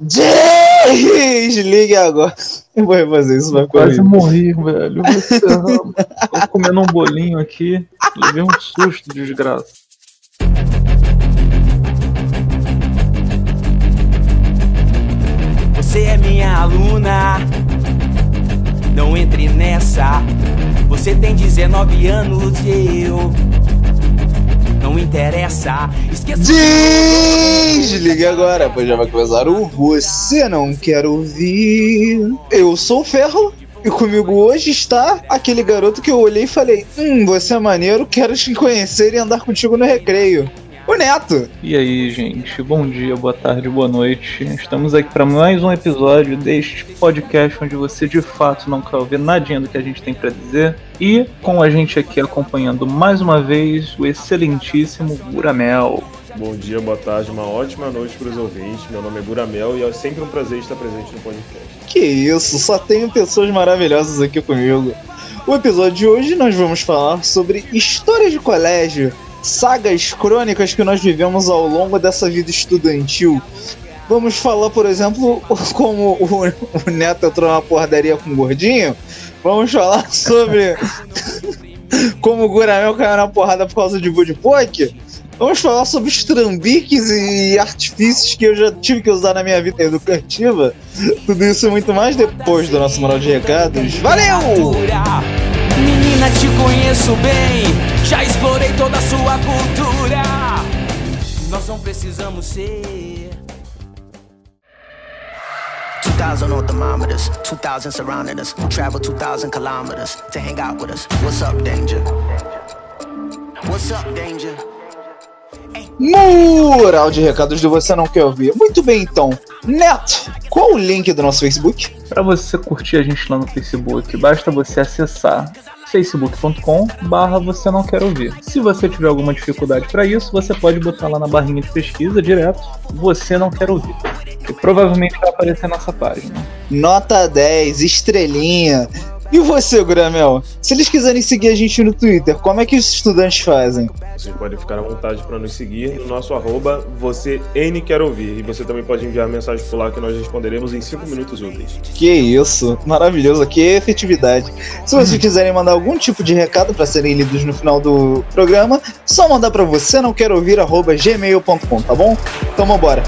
Desligue agora. Eu vou refazer isso, vai Quase morri, velho. Tô comendo um bolinho aqui. Levei um susto, desgraça. Você é minha aluna. Não entre nessa. Você tem 19 anos e eu não interessa. Esqueça. Desligue agora, pois já vai começar o Você Não Quer Ouvir. Eu sou o Ferro. E comigo hoje está aquele garoto que eu olhei e falei: Hum, você é maneiro, quero te conhecer e andar contigo no recreio. O Neto! E aí, gente? Bom dia, boa tarde, boa noite. Estamos aqui para mais um episódio deste podcast onde você de fato não quer ouvir nadinha do que a gente tem para dizer. E com a gente aqui acompanhando mais uma vez o excelentíssimo Buramel. Bom dia, boa tarde, uma ótima noite para os ouvintes. Meu nome é Buramel e é sempre um prazer estar presente no podcast. Que isso, só tenho pessoas maravilhosas aqui comigo. O episódio de hoje nós vamos falar sobre histórias de colégio, sagas crônicas que nós vivemos ao longo dessa vida estudantil. Vamos falar, por exemplo, como o, o Neto entrou na porradaria com o gordinho. Vamos falar sobre como o Guramel caiu na porrada por causa de Budipok. Vamos falar sobre os trambiques e artifícios que eu já tive que usar na minha vida educativa. Tudo isso e muito mais depois do nosso moral de recados. Valeu! Menina, te conheço bem. Já explorei toda a sua cultura. Nós não precisamos ser. 2,000 on thermometers, 2,000 surrounding us. Travel 2,000 kilometers to hang out with us. What's up, danger? What's up, danger? Mural de recados do Você Não Quer Ouvir. Muito bem, então. Neto, qual o link do nosso Facebook? Para você curtir a gente lá no Facebook, basta você acessar facebook.com barra você não quer ouvir. Se você tiver alguma dificuldade para isso, você pode botar lá na barrinha de pesquisa direto, você não quer ouvir. E provavelmente vai aparecer nessa página. Nota 10, estrelinha. E você, Gramel? Se eles quiserem seguir a gente no Twitter, como é que os estudantes fazem? Vocês podem ficar à vontade para nos seguir no nosso arroba você N quer ouvir. E você também pode enviar mensagem por lá que nós responderemos em 5 minutos úteis. Que isso, maravilhoso, que efetividade. Se vocês quiserem mandar algum tipo de recado para serem lidos no final do programa, só mandar para você não quero ouvir arroba gmail.com, tá bom? Então vambora.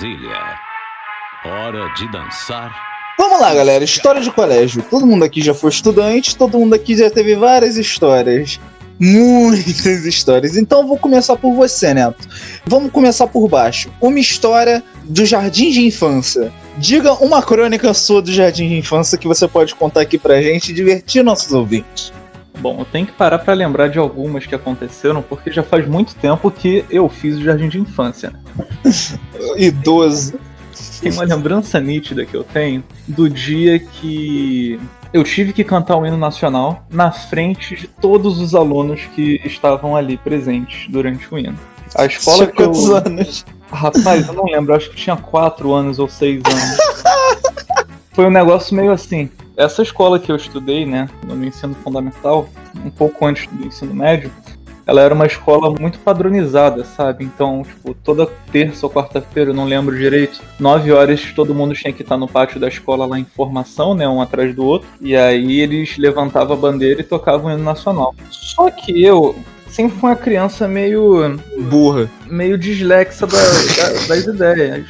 Brasília, hora de dançar. Vamos lá, galera. História de colégio. Todo mundo aqui já foi estudante, todo mundo aqui já teve várias histórias. Muitas histórias. Então eu vou começar por você, Neto. Vamos começar por baixo. Uma história do jardim de infância. Diga uma crônica sua do jardim de infância que você pode contar aqui pra gente e divertir nossos ouvintes. Bom, eu tenho que parar para lembrar de algumas que aconteceram, porque já faz muito tempo que eu fiz o jardim de infância. né? Idoso. Tem uma lembrança nítida que eu tenho do dia que eu tive que cantar o hino nacional na frente de todos os alunos que estavam ali presentes durante o hino. A escola Tinha que eu... quantos anos? Rapaz, eu não lembro, acho que tinha 4 anos ou 6 anos. Foi um negócio meio assim. Essa escola que eu estudei, né, no ensino fundamental, um pouco antes do ensino médio, ela era uma escola muito padronizada, sabe? Então, tipo, toda terça ou quarta-feira, eu não lembro direito, 9 horas todo mundo tinha que estar no pátio da escola lá em formação, né, um atrás do outro, e aí eles levantavam a bandeira e tocavam o hino nacional. Só que eu sempre fui uma criança meio Burra. meio dislexa da- da- das ideias.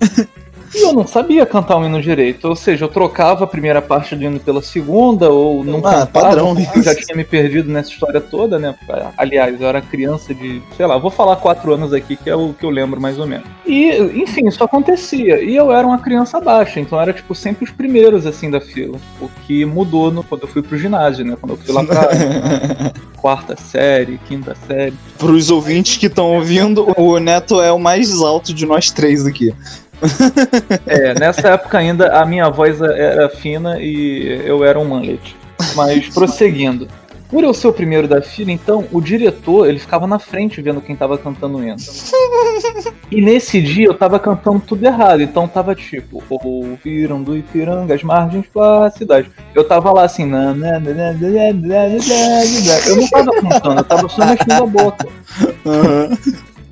E eu não sabia cantar o hino direito. Ou seja, eu trocava a primeira parte do hino pela segunda, ou não Ah, cantava, padrão eu já tinha me perdido nessa história toda, né? Aliás, eu era criança de, sei lá, vou falar quatro anos aqui, que é o que eu lembro mais ou menos. E, enfim, isso acontecia. E eu era uma criança baixa, então era, tipo, sempre os primeiros, assim, da fila. O que mudou no, quando eu fui pro ginásio, né? Quando eu fui lá pra quarta série, quinta série. Para os ouvintes que estão ouvindo, o Neto é o mais alto de nós três aqui. É, nessa época ainda a minha voz era fina e eu era um manlet. Mas prosseguindo. Por eu ser o primeiro da fila, então, o diretor, ele ficava na frente vendo quem tava cantando o hino. E nesse dia eu tava cantando tudo errado, então tava tipo, ouviram do Ipiranga as margens plácidas. Eu tava lá assim, na, na, na, na, na, na, na, na. eu não tava cantando, eu tava só mexendo a boca.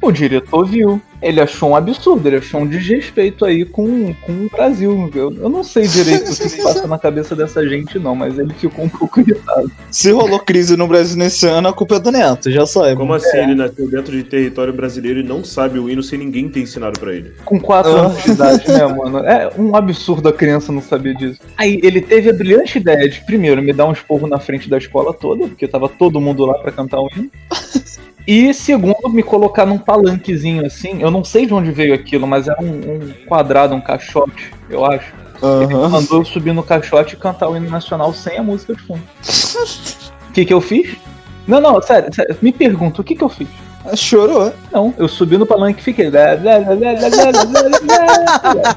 O diretor viu. Ele achou um absurdo, ele achou um desrespeito aí com, com o Brasil. Eu, eu não sei direito o que se passa na cabeça dessa gente, não, mas ele ficou um pouco irritado. Se rolou crise no Brasil nesse ano, a culpa é do Neto, já sabe. Como assim ele nasceu dentro de território brasileiro e não sabe o hino sem ninguém ter ensinado pra ele? Com 4 anos de idade, né, mano? É um absurdo a criança não saber disso. Aí ele teve a brilhante ideia de, primeiro, me dar um esporro na frente da escola toda, porque tava todo mundo lá pra cantar o hino. E segundo, me colocar num palanquezinho assim, eu não sei de onde veio aquilo, mas era um, um quadrado, um caixote, eu acho. Uhum. Ele mandou eu subir no caixote e cantar o hino nacional sem a música de fundo. O que, que eu fiz? Não, não, sério, sério me pergunta, o que, que eu fiz? Ah, chorou? Não, eu subi no palanque e fiquei.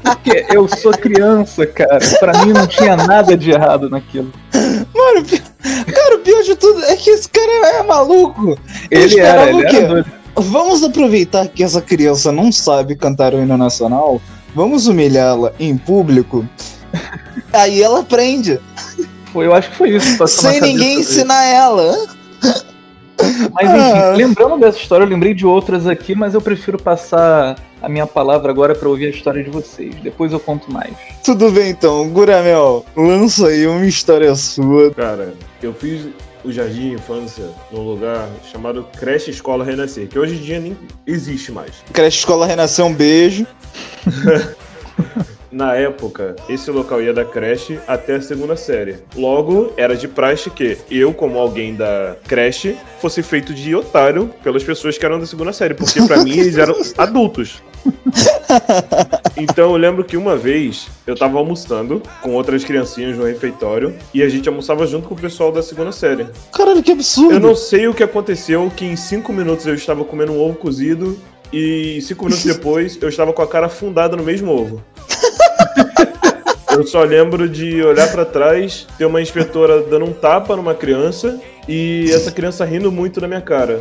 Porque eu sou criança, cara. Pra mim não tinha nada de errado naquilo. Pi- cara, o pior de tudo é que esse cara é maluco. Ele era, ele era. Vamos aproveitar que essa criança não sabe cantar o hino nacional, vamos humilhá-la em público. Aí ela aprende, Foi, eu acho que foi isso. sem ninguém ensinar ela. Mas enfim, Ah. lembrando dessa história, eu lembrei de outras aqui, mas eu prefiro passar a minha palavra agora pra ouvir a história de vocês. Depois eu conto mais. Tudo bem então, Guramel, lança aí uma história sua. Cara, eu fiz o jardim de infância num lugar chamado Creche Escola Renascer, que hoje em dia nem existe mais. Creche Escola Renascer, um beijo. Na época, esse local ia da creche até a segunda série. Logo, era de praxe que eu, como alguém da creche, fosse feito de otário pelas pessoas que eram da segunda série, porque pra mim eles eram adultos. Então eu lembro que uma vez eu tava almoçando com outras criancinhas no refeitório e a gente almoçava junto com o pessoal da segunda série. Caralho, que absurdo. Eu não sei o que aconteceu, que em cinco minutos eu estava comendo um ovo cozido e cinco minutos depois eu estava com a cara afundada no mesmo ovo. Eu só lembro de olhar pra trás, ter uma inspetora dando um tapa numa criança e essa criança rindo muito na minha cara.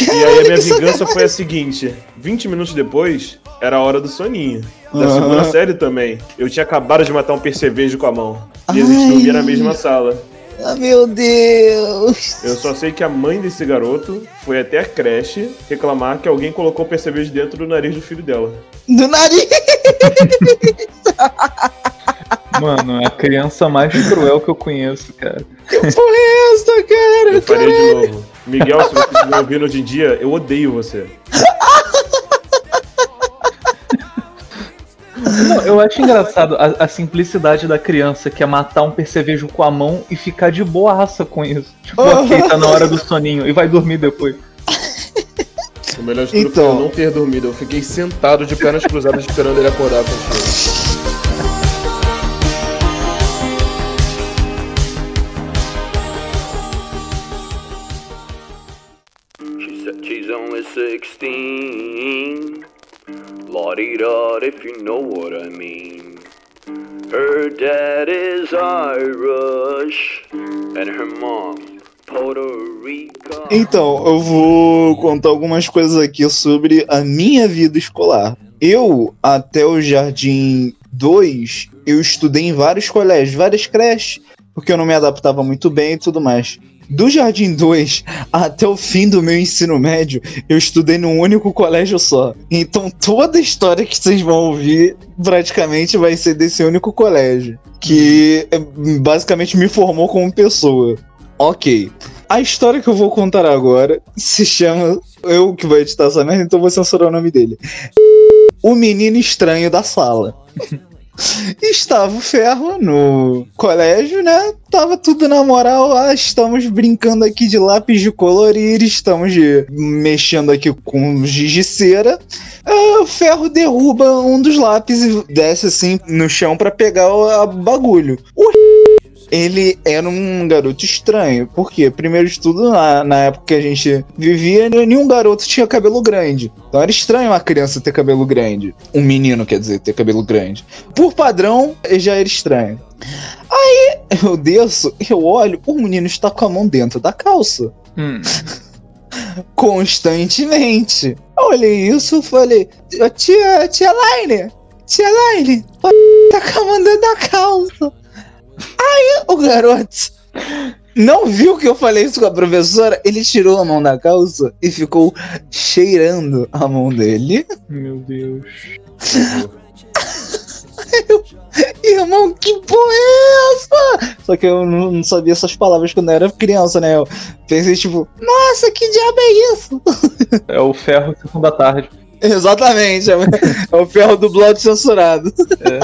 E aí a minha vingança foi a seguinte: 20 minutos depois, era a hora do soninho. Da Aham. segunda série também. Eu tinha acabado de matar um percevejo com a mão. E a gente dormia na mesma sala. Ah, meu Deus. Eu só sei que a mãe desse garoto foi até a creche reclamar que alguém colocou percevejo dentro do nariz do filho dela. Do nariz. Mano, é a criança mais cruel que eu conheço, cara. Que porra é essa, cara? Eu faria de novo. Miguel, se você estiver ouvindo hoje em dia, eu odeio você. Não, eu acho engraçado a, a simplicidade da criança que é matar um percevejo com a mão e ficar de boaça com isso. Tipo, ok, tá na hora do soninho e vai dormir depois. O melhor de tudo Então. foi eu não ter dormido. Eu fiquei sentado de pernas cruzadas esperando ele acordar pra assistir. If you know what I mean. Her dad is Irish, and her mom, Puerto. Então, eu vou contar algumas coisas aqui sobre a minha vida escolar. Eu, até o Jardim 2, eu estudei em vários colégios, várias creches, porque eu não me adaptava muito bem e tudo mais. Do Jardim 2 até o fim do meu ensino médio, eu estudei num único colégio só. Então toda a história que vocês vão ouvir praticamente vai ser desse único colégio. Que basicamente me formou como pessoa. Ok. A história que eu vou contar agora se chama. Eu que vou editar essa merda, então vou censurar o nome dele. O menino estranho da sala. Estava o ferro no colégio, né? Tava tudo na moral. Ah, estamos brincando aqui de lápis de colorir, estamos de- mexendo aqui com giz de cera. Ah, o ferro derruba um dos lápis e desce assim no chão pra pegar o bagulho. O ele era um garoto estranho. Por quê? Primeiro de tudo, na, na época que a gente vivia, nenhum garoto tinha cabelo grande. Então era estranho uma criança ter cabelo grande. Um menino, quer dizer, ter cabelo grande. Por padrão, já era estranho. Aí eu desço, eu olho, o menino está com a mão dentro da calça. Hum. Constantemente. Eu olhei isso e falei, tia, tia Laine, tia Laine, tá com a mão dentro da calça. Aí o garoto não viu que eu falei isso com a professora, ele tirou a mão da calça e ficou cheirando a mão dele. Meu Deus. Irmão, que porra é essa? Só que eu não, não sabia essas palavras quando eu era criança, né? Eu pensei, tipo, nossa, que diabo é isso? É o ferro da tarde. Exatamente, é, é o ferro do blog censurado. É.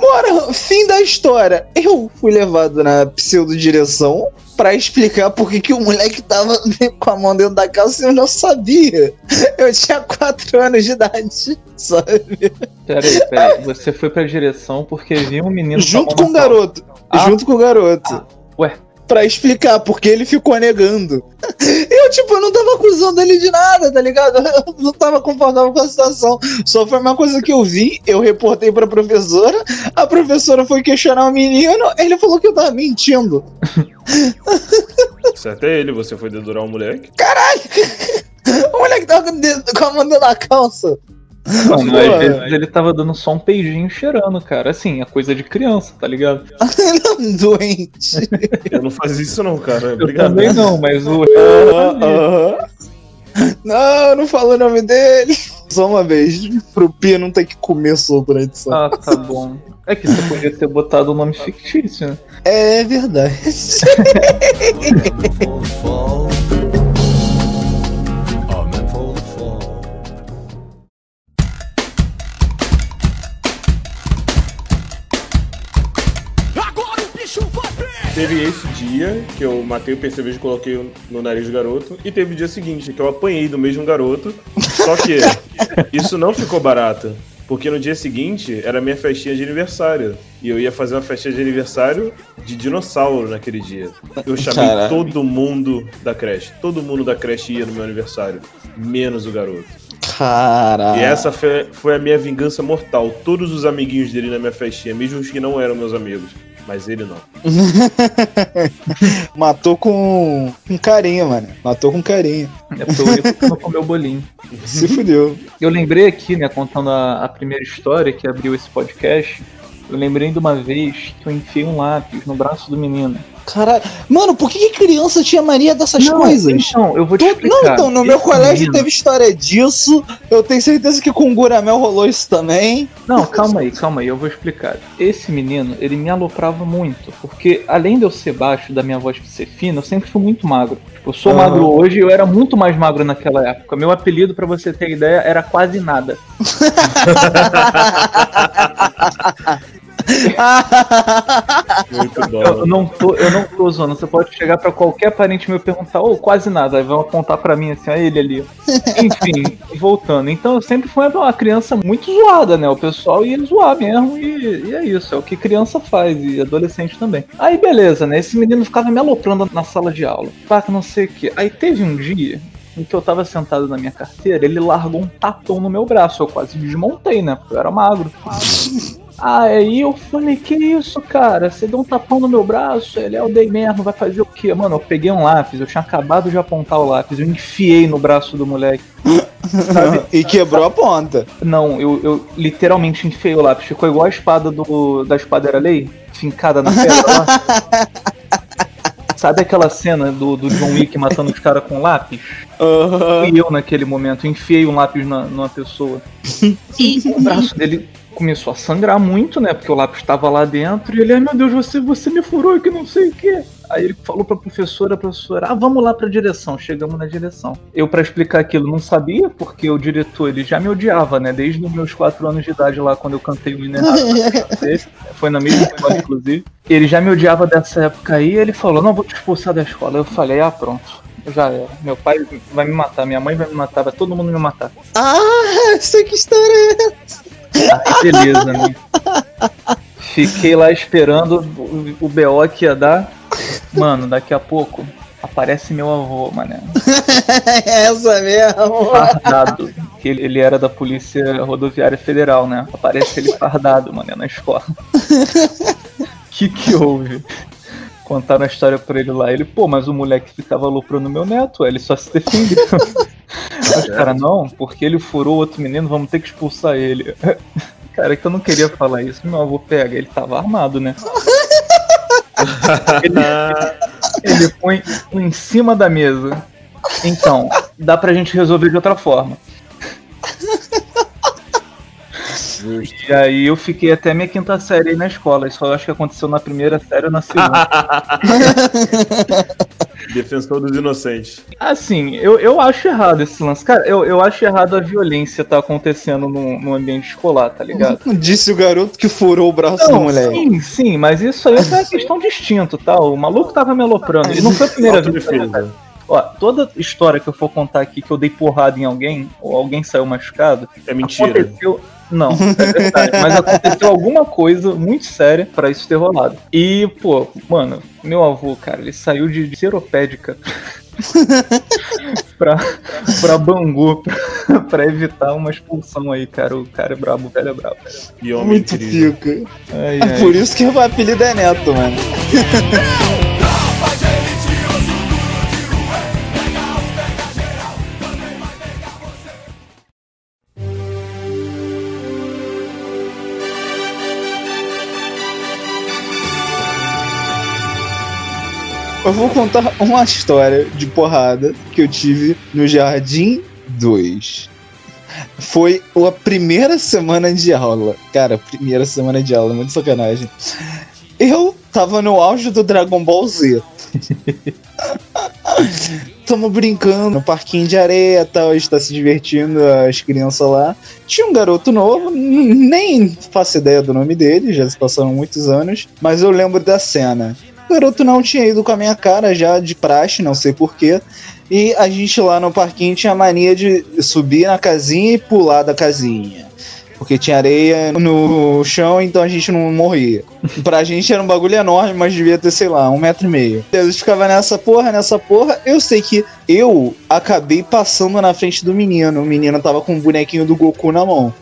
Bora, fim da história. Eu fui levado na pseudo-direção pra explicar por que, o moleque tava com a mão dentro da calça e eu não sabia. Eu tinha 4 anos de idade, sabe? Peraí, peraí. Você foi pra direção porque viu um menino. Junto com o garoto. Ah. Junto com o garoto. Ué, Pra explicar, porque ele ficou negando. Eu, tipo, eu não tava acusando ele de nada, tá ligado? Eu não tava confortável com a situação. Só foi uma coisa que eu vi, eu reportei pra professora, a professora foi questionar o menino, ele falou que eu tava mentindo. Certo é ele, você foi dedurar um moleque. O moleque tava com o a mão da calça. Mano, às vezes ele tava dando só um peidinho cheirando, cara. Assim, é coisa de criança, tá ligado? Ele é um doente. Eu não fazia isso não, cara. Eu Obrigado. também não, mas o. Aham, aham. Não, não fala o nome dele. Só uma vez, pro Pia não ter que comer sopa na edição. Ah, tá bom. É que você podia ter botado o nome fictício, né? É verdade. Teve esse dia que eu matei o percevejo e coloquei no nariz do garoto. E teve o dia seguinte que eu apanhei do mesmo garoto. Só que isso não ficou barato. Porque no dia seguinte era minha festinha de aniversário. E eu ia fazer uma festinha de aniversário de dinossauro naquele dia. Eu chamei todo mundo da creche. Todo mundo da creche ia no meu aniversário. Menos o garoto. Caralho. E essa foi, foi a minha vingança mortal. Todos os amiguinhos dele na minha festinha, mesmo os que não eram meus amigos. Mas ele não. Matou com, com carinho, mano. Matou com carinho. É porque o não comeu bolinho. Se fudeu. Eu lembrei aqui, né, contando a, a primeira história que abriu esse podcast. Eu lembrei de uma vez que eu enfiei um lápis no braço do menino. Caralho. Mano, por que, que criança tinha mania dessas Não, coisas? Então, eu vou te explicar. Não, então, no meu Esse colégio menino- teve história disso. Eu tenho certeza que com o Guramel rolou isso também. Não, calma aí, calma aí, eu vou explicar. Esse menino, ele me aloprava muito, porque além de eu ser baixo, da minha voz ser fina, eu sempre fui muito magro. Tipo, eu sou Aham. magro hoje e eu era muito mais magro naquela época. Meu apelido, pra você ter ideia, era quase nada. Muito bom. Eu não tô, eu não tô zoando. Você pode chegar pra qualquer parente meu e perguntar, ô, quase nada. Aí vão apontar pra mim assim, ó, ele ali. Enfim, voltando. Então eu sempre fui uma criança muito zoada, né? O pessoal ia zoar mesmo e, e é isso. É o que criança faz e adolescente também. Aí beleza, né? Esse menino ficava me aloprando na sala de aula. Pá, que não sei o que. Aí teve um dia em que eu tava sentado na minha carteira, ele largou um tapão no meu braço. Eu quase desmontei, né? Porque eu era magro. Aí eu falei, que isso, cara? Você deu um tapão no meu braço? Ele é o dei mesmo, vai fazer o quê? Mano, eu peguei um lápis, eu tinha acabado de apontar o lápis, eu enfiei no braço do moleque. Sabe? e quebrou a ponta. Não, eu, eu literalmente enfiei o lápis. Ficou igual a espada do, da espada era lei, fincada na pedra lá. Sabe aquela cena do, do John Wick matando os caras com lápis? Aham. Fui eu naquele momento, enfiei um lápis na, numa pessoa. E o braço dele começou a sangrar muito, né? Porque o lápis estava lá dentro. E ele, ai meu Deus, você, você me furou que não sei o quê. Aí ele falou pra professora, a professora, ah, vamos lá pra direção. Chegamos na direção. Eu, pra explicar aquilo, não sabia, porque o diretor, ele já me odiava, né? Desde os meus 4 anos de idade lá, quando eu cantei o dele. Foi na mesma escola, inclusive. Ele já me odiava dessa época aí. Ele falou, não, vou te expulsar da escola. Eu falei, ah, pronto. Já era. Meu pai vai me matar, minha mãe vai me matar, vai todo mundo me matar. Ah, sei que história é essa. Aí beleza, né? Fiquei lá esperando o, o BO que ia dar. Mano, daqui a pouco aparece meu avô, mané. Essa mesmo. Fardado. Que ele, ele era da Polícia Rodoviária Federal, né? Aparece ele fardado, mané, na escola. que que houve? Contaram a história pra ele lá. Ele, pô, mas o moleque ficava aloprando meu neto, ele só se defendeu. Mas, cara, não, porque ele furou outro menino, vamos ter que expulsar ele. Cara, é que eu não queria falar isso. Meu avô pega, ele tava armado, né? ele, ele põe em cima da mesa. Então, dá pra gente resolver de outra forma. E aí eu fiquei até minha quinta série aí na escola. Isso eu acho que aconteceu na primeira série ou na segunda. Defensor dos inocentes. Assim, eu, eu acho errado esse lance. Cara, eu, eu acho errado a violência tá acontecendo no, no ambiente escolar, tá ligado? Disse o garoto que furou o braço do Não, moleque. sim, sim, mas isso aí é uma questão distinta, tá? O maluco tava me aloprando. E não foi a primeira vez. que eu- Autodefesa. Ó, toda história que eu for contar aqui que eu dei porrada em alguém, ou alguém saiu machucado, É mentira. aconteceu. Não, é verdade. mas aconteceu alguma coisa muito séria pra isso ter rolado. E, pô, mano, meu avô, cara, ele saiu de seropédica pra, pra Bangu pra, pra evitar uma expulsão aí, cara. O cara é brabo, o velho é brabo. E homem Muito incrível. pica. Ai, É ai. por isso que o apelido é Neto, mano. Eu vou contar uma história de porrada que eu tive no Jardim 2. Foi a primeira semana de aula. Cara, primeira semana de aula, muito sacanagem. Eu tava no auge do Dragon Ball Z. Tamo brincando no parquinho de areia tal, a gente tá se divertindo, as crianças lá. Tinha um garoto novo, nem faço ideia do nome dele, já se passaram muitos anos, mas eu lembro da cena. O garoto não tinha ido com a minha cara já de praxe, não sei porquê. E a gente lá no parquinho tinha mania de subir na casinha e pular da casinha. Porque tinha areia no chão, então a gente não morria. Pra gente era um bagulho enorme, mas devia ter, sei lá, um metro e meio. Gente ficava nessa porra, nessa porra. Eu sei que eu acabei passando na frente do menino. O menino tava com um bonequinho do Goku na mão.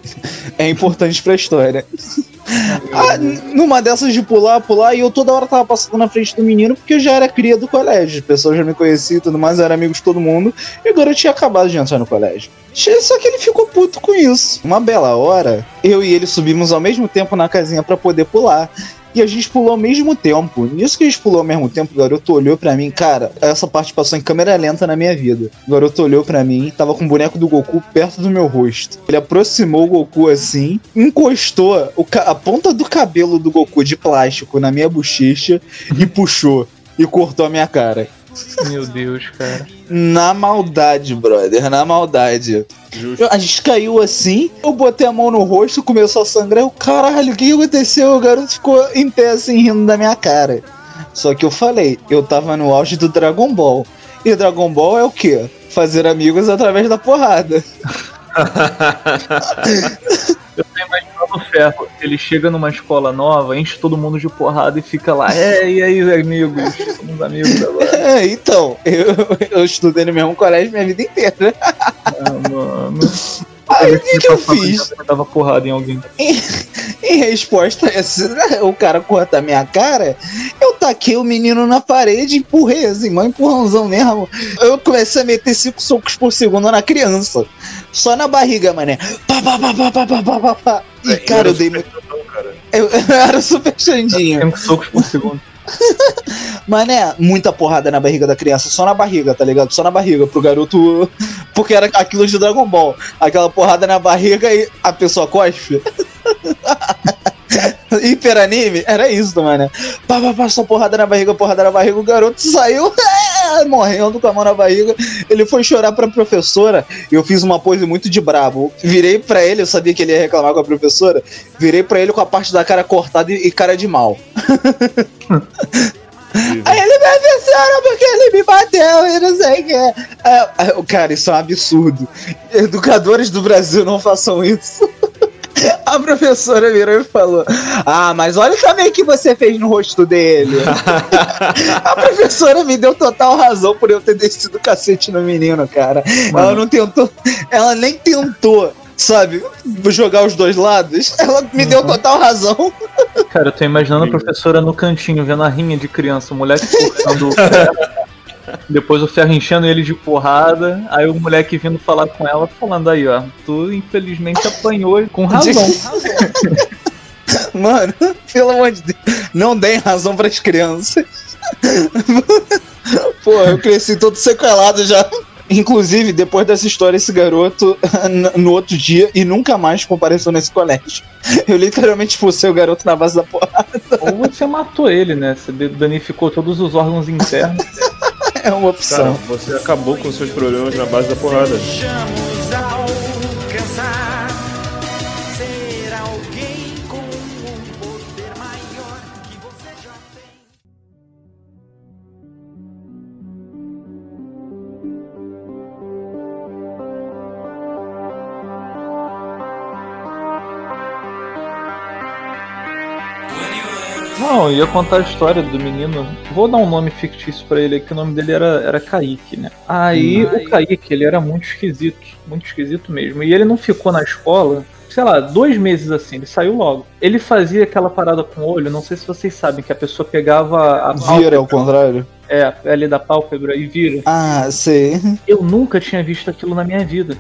É importante pra história. Ah, numa dessas de pular, pular, e eu toda hora tava passando na frente do menino, porque eu já era cria do colégio. As pessoas já me conheciam e tudo mais, eu era amigo de todo mundo. E agora eu tinha acabado de entrar no colégio. Só que ele ficou puto com isso. Uma bela hora, eu e ele subimos ao mesmo tempo na casinha pra poder pular. E a gente pulou ao mesmo tempo. Nisso que a gente pulou ao mesmo tempo, o garoto olhou pra mim, cara, essa parte passou em câmera lenta na minha vida. O garoto olhou pra mim, tava com o boneco do Goku perto do meu rosto. Ele aproximou o Goku assim, encostou a ponta do cabelo do Goku de plástico na minha bochecha e puxou. E cortou a minha cara. Meu Deus, cara. Na maldade, brother, na maldade. Justo. Eu- a gente caiu assim, eu botei a mão no rosto, começou a sangrar. Eu, caralho, o que que aconteceu? O garoto ficou em pé assim, rindo da minha cara. Só que eu falei, eu tava no auge do Dragon Ball. E Dragon Ball é o quê? Fazer amigos através da porrada. Ferro. Ele chega numa escola nova, enche todo mundo de porrada e fica lá. É, e aí, amigos? Somos amigos agora. É, então, eu, eu estudei no mesmo colégio minha vida inteira. Ah, mano. Ah, Aí o que, que eu fiz? Eu porrada em alguém. Em, em resposta a né? o cara cortar minha cara, eu taquei o menino na parede e empurrei assim, mãe empurrãozão mesmo. Eu comecei a meter cinco socos por segundo na criança. Só na barriga, mané. Pá, pá, pá, pá, pá, pá, pá, pá. E, é, cara, eu, eu dei meu. Eu, eu era super xandinho. Cinco socos por segundo. Mané, muita porrada na barriga da criança, só na barriga, tá ligado? Só na barriga, pro garoto porque era aquilo de Dragon Ball. Aquela porrada na barriga e a pessoa cospe. Hiper anime? Era isso, mano. Pá, pá, pá, só porrada na barriga, porrada na barriga. O garoto saiu é, morrendo com a mão na barriga. Ele foi chorar pra professora. Eu fiz uma pose muito de brabo. Virei pra ele, eu sabia que ele ia reclamar com a professora. Virei pra ele com a parte da cara cortada e e cara de mal. Aí ele, professora, porque ele me bateu e não sei o que. É, é, Cara, isso é um absurdo. Educadores do Brasil não façam isso. A professora virou e falou: Ah, mas olha também o que você fez no rosto dele. a professora me deu total razão por eu ter descido o cacete no menino, cara. Ela não tentou, ela nem tentou, sabe, jogar os dois lados. Ela me deu total razão. Cara, eu tô imaginando a professora no cantinho, vendo a rinha de criança, o moleque cortando o ferro, depois o ferro enchendo ele de porrada, aí o moleque vindo falar com ela, falando aí, ó, tu infelizmente apanhou com razão. Mano, pelo amor de Deus, não deem razão pras crianças. Pô, eu cresci todo sequelado já. Inclusive, depois dessa história, esse garoto, no outro dia, e nunca mais compareceu nesse colégio. Eu literalmente expulsei o garoto na base da porrada. Ou você matou ele, né? Você danificou todos os órgãos internos. É uma Cara, opção. você acabou com seus problemas na base da porrada. Desejamos alcançar Não, eu ia contar a história do menino. Vou dar um nome fictício pra ele, que o nome dele era, era Kaique, né? Aí o Kaique, ele era muito esquisito, muito esquisito mesmo. E ele não ficou na escola, sei lá, dois meses assim, ele saiu logo. Ele fazia aquela parada com o olho, não sei se vocês sabem, que a pessoa pegava a Vira ao contrário. É, a pele da pálpebra e vira. Ah, sei. Eu nunca tinha visto aquilo na minha vida.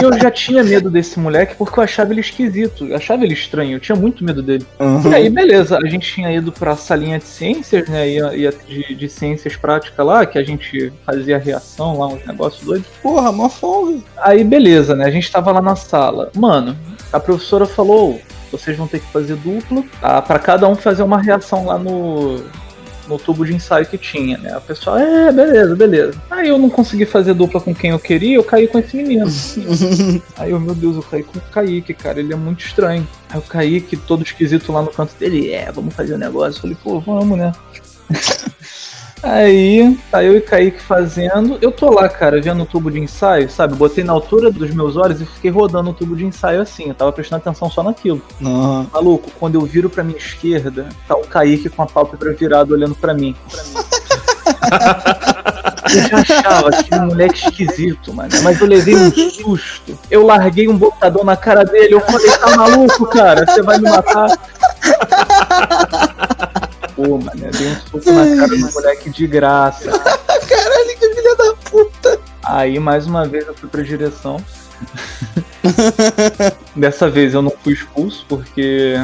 Eu já tinha medo desse moleque porque eu achava ele esquisito, eu achava ele estranho, eu tinha muito medo dele. Uhum. E aí, beleza, a gente tinha ido pra salinha de ciências, né? Ia, ia de, de ciências práticas lá, que a gente fazia reação lá, uns negócios doidos. Porra, mó folga. Aí, beleza, né? A gente tava lá na sala. Mano, a professora falou: vocês vão ter que fazer dupla, tá? Pra cada um fazer uma reação lá no. No tubo de ensaio que tinha, né? A pessoa, é, beleza, beleza. Aí eu não consegui fazer dupla com quem eu queria, eu caí com esse menino. Aí eu, meu Deus, eu caí com o Kaique, cara, ele é muito estranho. Aí o Kaique, todo esquisito lá no canto dele, é, vamos fazer um negócio. Eu falei, pô, vamos, né? Aí, tá eu e Kaique fazendo. Eu tô lá, cara, vendo o tubo de ensaio, sabe? Botei na altura dos meus olhos e fiquei rodando o tubo de ensaio assim. Eu tava prestando atenção só naquilo. Não. Maluco, quando eu viro pra minha esquerda, tá o Kaique com a pálpebra virada olhando pra mim. Eu já achava aquele moleque esquisito, mano. Mas eu levei um susto. Eu larguei um botadão na cara dele. Eu falei, tá maluco, cara? Você vai me matar? Pô, mano, eu dei um soco na cara do moleque de graça. Caralho, que filha da puta. Aí, mais uma vez, eu fui pra direção. Dessa vez eu não fui expulso, porque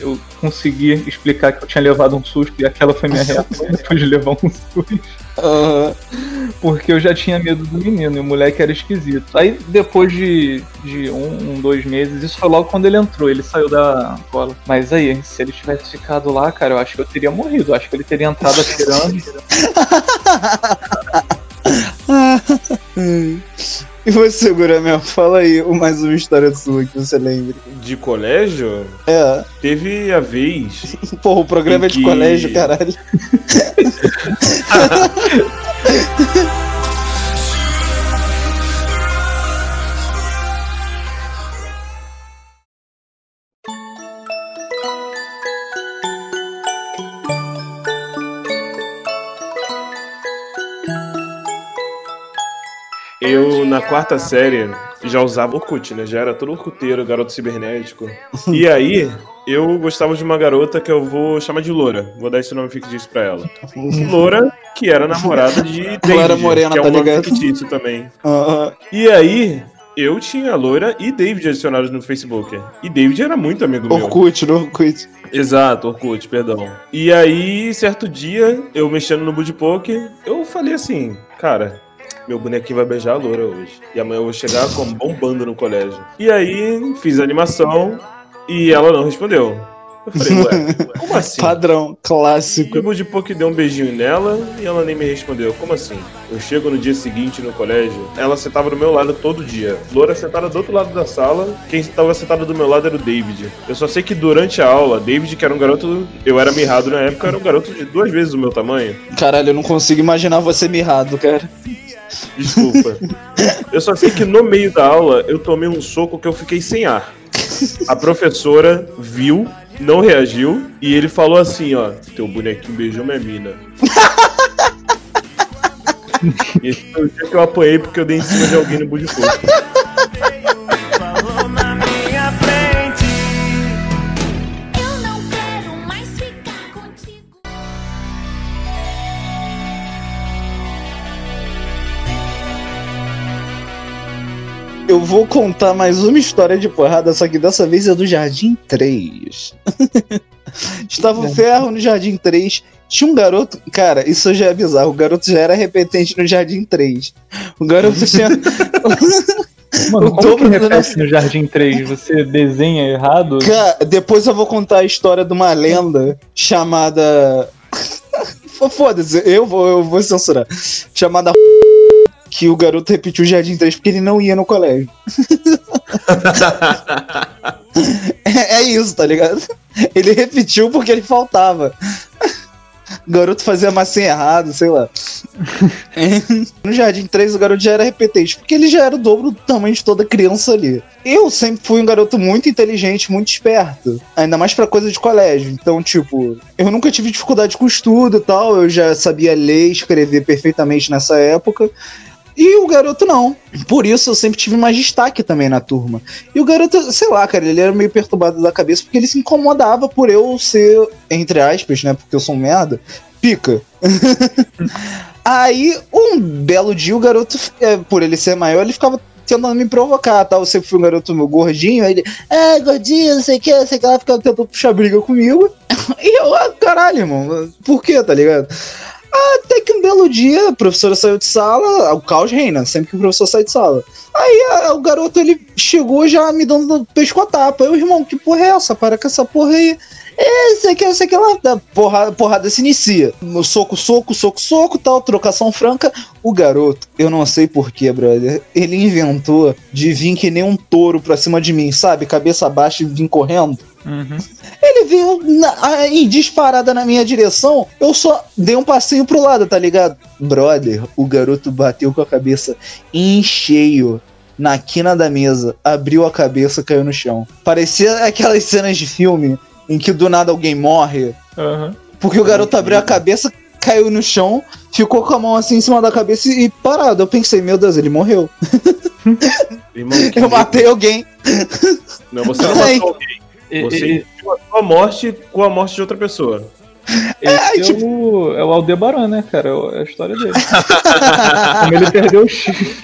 eu consegui explicar que eu tinha levado um susto e aquela foi minha reação depois de levar um susto. Aham. Porque eu já tinha medo do menino e o moleque era esquisito. Aí depois de, de um, um, dois meses, isso foi logo quando ele entrou, ele saiu da escola. Mas aí, se ele tivesse ficado lá, cara, eu acho que eu teria morrido. Eu acho que ele teria entrado atirando. E você, Guramel, fala aí mais uma história sua que você lembre. De colégio, É, teve a vez. porra, o programa é de Que- colégio, caralho. Eu, na quarta série, já usava Orkut, né? Já era todo orcuteiro, garoto cibernético. E aí, eu gostava de uma garota que eu vou chamar de Loura. Vou dar esse nome fictício pra ela. Loura, que era namorada de David, Loura Morena, que é um tá nome ligado? fictício também. Aham. E aí, eu tinha a Loura e David adicionados no Facebook. E David era muito amigo meu. Orkut, no Orkut. Exato, Orkut, perdão. E aí, certo dia, eu mexendo no Budipoke, eu falei assim, cara, meu bonequinho vai beijar a loura hoje. E amanhã eu vou chegar como bombando no colégio. E aí, fiz a animação e ela não respondeu. Eu falei, ué, como assim? Padrão, clássico. o Budipoke deu um beijinho nela e ela nem me respondeu. Como assim? Eu chego no dia seguinte no colégio, ela sentava do meu lado todo dia. Loura sentada do outro lado da sala, quem estava sentado do meu lado era o David. Eu só sei que durante a aula, David, que era um garoto, eu era mirrado na época, era um garoto de duas vezes o meu tamanho. Caralho, eu não consigo imaginar você mirrado, cara. Desculpa. eu só sei que no meio da aula eu tomei um soco que eu fiquei sem ar. A professora viu, não reagiu, e ele falou assim, ó, teu bonequinho beijou minha mina. Esse foi o dia que eu apanhei porque eu dei em cima de alguém no Budifogo. Eu vou contar mais uma história de porrada, só que dessa vez é do Jardim 3. Estava o ferro no Jardim 3. Tinha um garoto. Cara, isso já é bizarro. O garoto já era repetente no Jardim 3. O garoto tinha. Mano, O como dobro que repete no Jardim 3? Você desenha errado? Cara, depois eu vou contar a história de uma lenda chamada. Foda-se, eu vou, eu vou censurar. Chamada. Que o garoto repetiu o Jardim 3 porque ele não ia no colégio. é, é isso, tá ligado? Ele repetiu porque ele faltava. O garoto fazia massinha errado, sei lá. no Jardim 3, o garoto já era repetente, porque ele já era o dobro do tamanho de toda criança ali. Eu sempre fui um garoto muito inteligente, muito esperto. Ainda mais pra coisa de colégio. Então, tipo, eu nunca tive dificuldade com estudo e tal. Eu já sabia ler e escrever perfeitamente nessa época. E o garoto não. Por isso eu sempre tive mais destaque também na turma. E o garoto, sei lá, cara, ele era meio perturbado da cabeça porque ele se incomodava por eu ser, entre aspas, né? Porque eu sou um merda, pica. Aí, um belo dia, o garoto, é, por ele ser maior, ele ficava tentando me provocar, tá? Eu sempre fui um garoto meu gordinho, aí ele, é, gordinho, não sei o que, não sei o que, ela ficava tentando puxar briga comigo. E eu, ah, caralho, irmão, por que, tá ligado? Até que um belo dia, a professora saiu de sala, o caos reina, sempre que o professor sai de sala. Aí a- o garoto, ele chegou já me dando pescotapa. Eu, irmão, que porra é essa? Para com essa porra aí. É, isso aqui, isso aqui lá. Da porrada, porrada se inicia. No soco, soco, soco, soco, tal, trocação franca. O garoto, eu não sei porquê, brother. Ele inventou de vir que nem um touro pra cima de mim, sabe? Cabeça baixa e vir correndo. Uhum. Ele veio na, aí, disparada na minha direção, eu só dei um passinho pro lado, tá ligado? Brother, o garoto bateu com a cabeça em cheio na quina da mesa, abriu a cabeça, caiu no chão. Parecia aquelas cenas de filme em que do nada alguém morre, Aham. porque o garoto abriu a cabeça, caiu no chão, ficou com a mão assim em cima da cabeça e parado. Eu pensei, meu Deus, ele morreu. Irmão, Eu matei alguém. Não, você não Ai. matou alguém. Você enviou a sua morte com a morte de outra pessoa. Esse é, tipo- o, é o Aldebaran, né, cara? É a história dele. Como ele perdeu o chifre.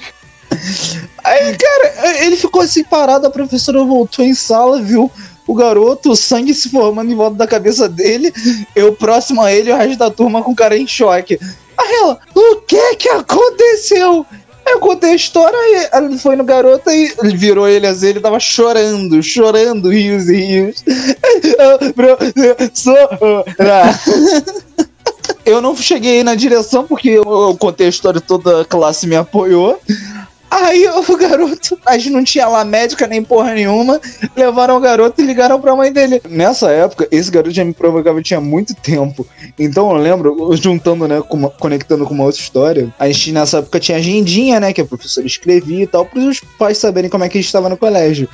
Aí, cara, ele ficou assim parado, a professora voltou em sala, viu o garoto, o sangue se formando em volta da cabeça dele, eu próximo a ele o resto da turma com o cara em choque. Aí ela, o que que aconteceu? Eu contei a história e ela foi no garoto e ele virou ele assim, ele tava chorando, chorando, rios e rios. Eu não cheguei na direção porque eu contei a história toda, a classe me apoiou. Aí o garoto, a gente não tinha lá médica nem porra nenhuma, levaram o garoto e ligaram pra mãe dele. Nessa época, esse garoto já me provocava tinha muito tempo. Então eu lembro, juntando, né, com uma- conectando com uma outra história, a gente nessa época tinha agendinha, né, que a professora escrevia e tal, para os pais saberem como é que a gente estava no colégio.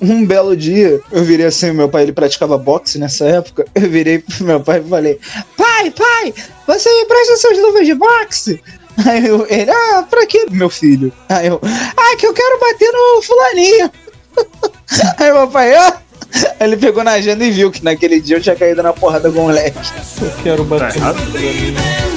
Um belo dia, eu virei assim, meu pai ele praticava boxe nessa época, eu virei pro meu pai e falei, pai, pai, você me presta suas luvas de boxe? Aí eu, ele, ah, pra que, meu filho? Aí eu, ah, que eu quero bater no fulaninho. Aí meu pai, ah. Aí ele pegou na agenda e viu que naquele dia eu tinha caído na porrada com o moleque. Eu quero bater. Tá errado?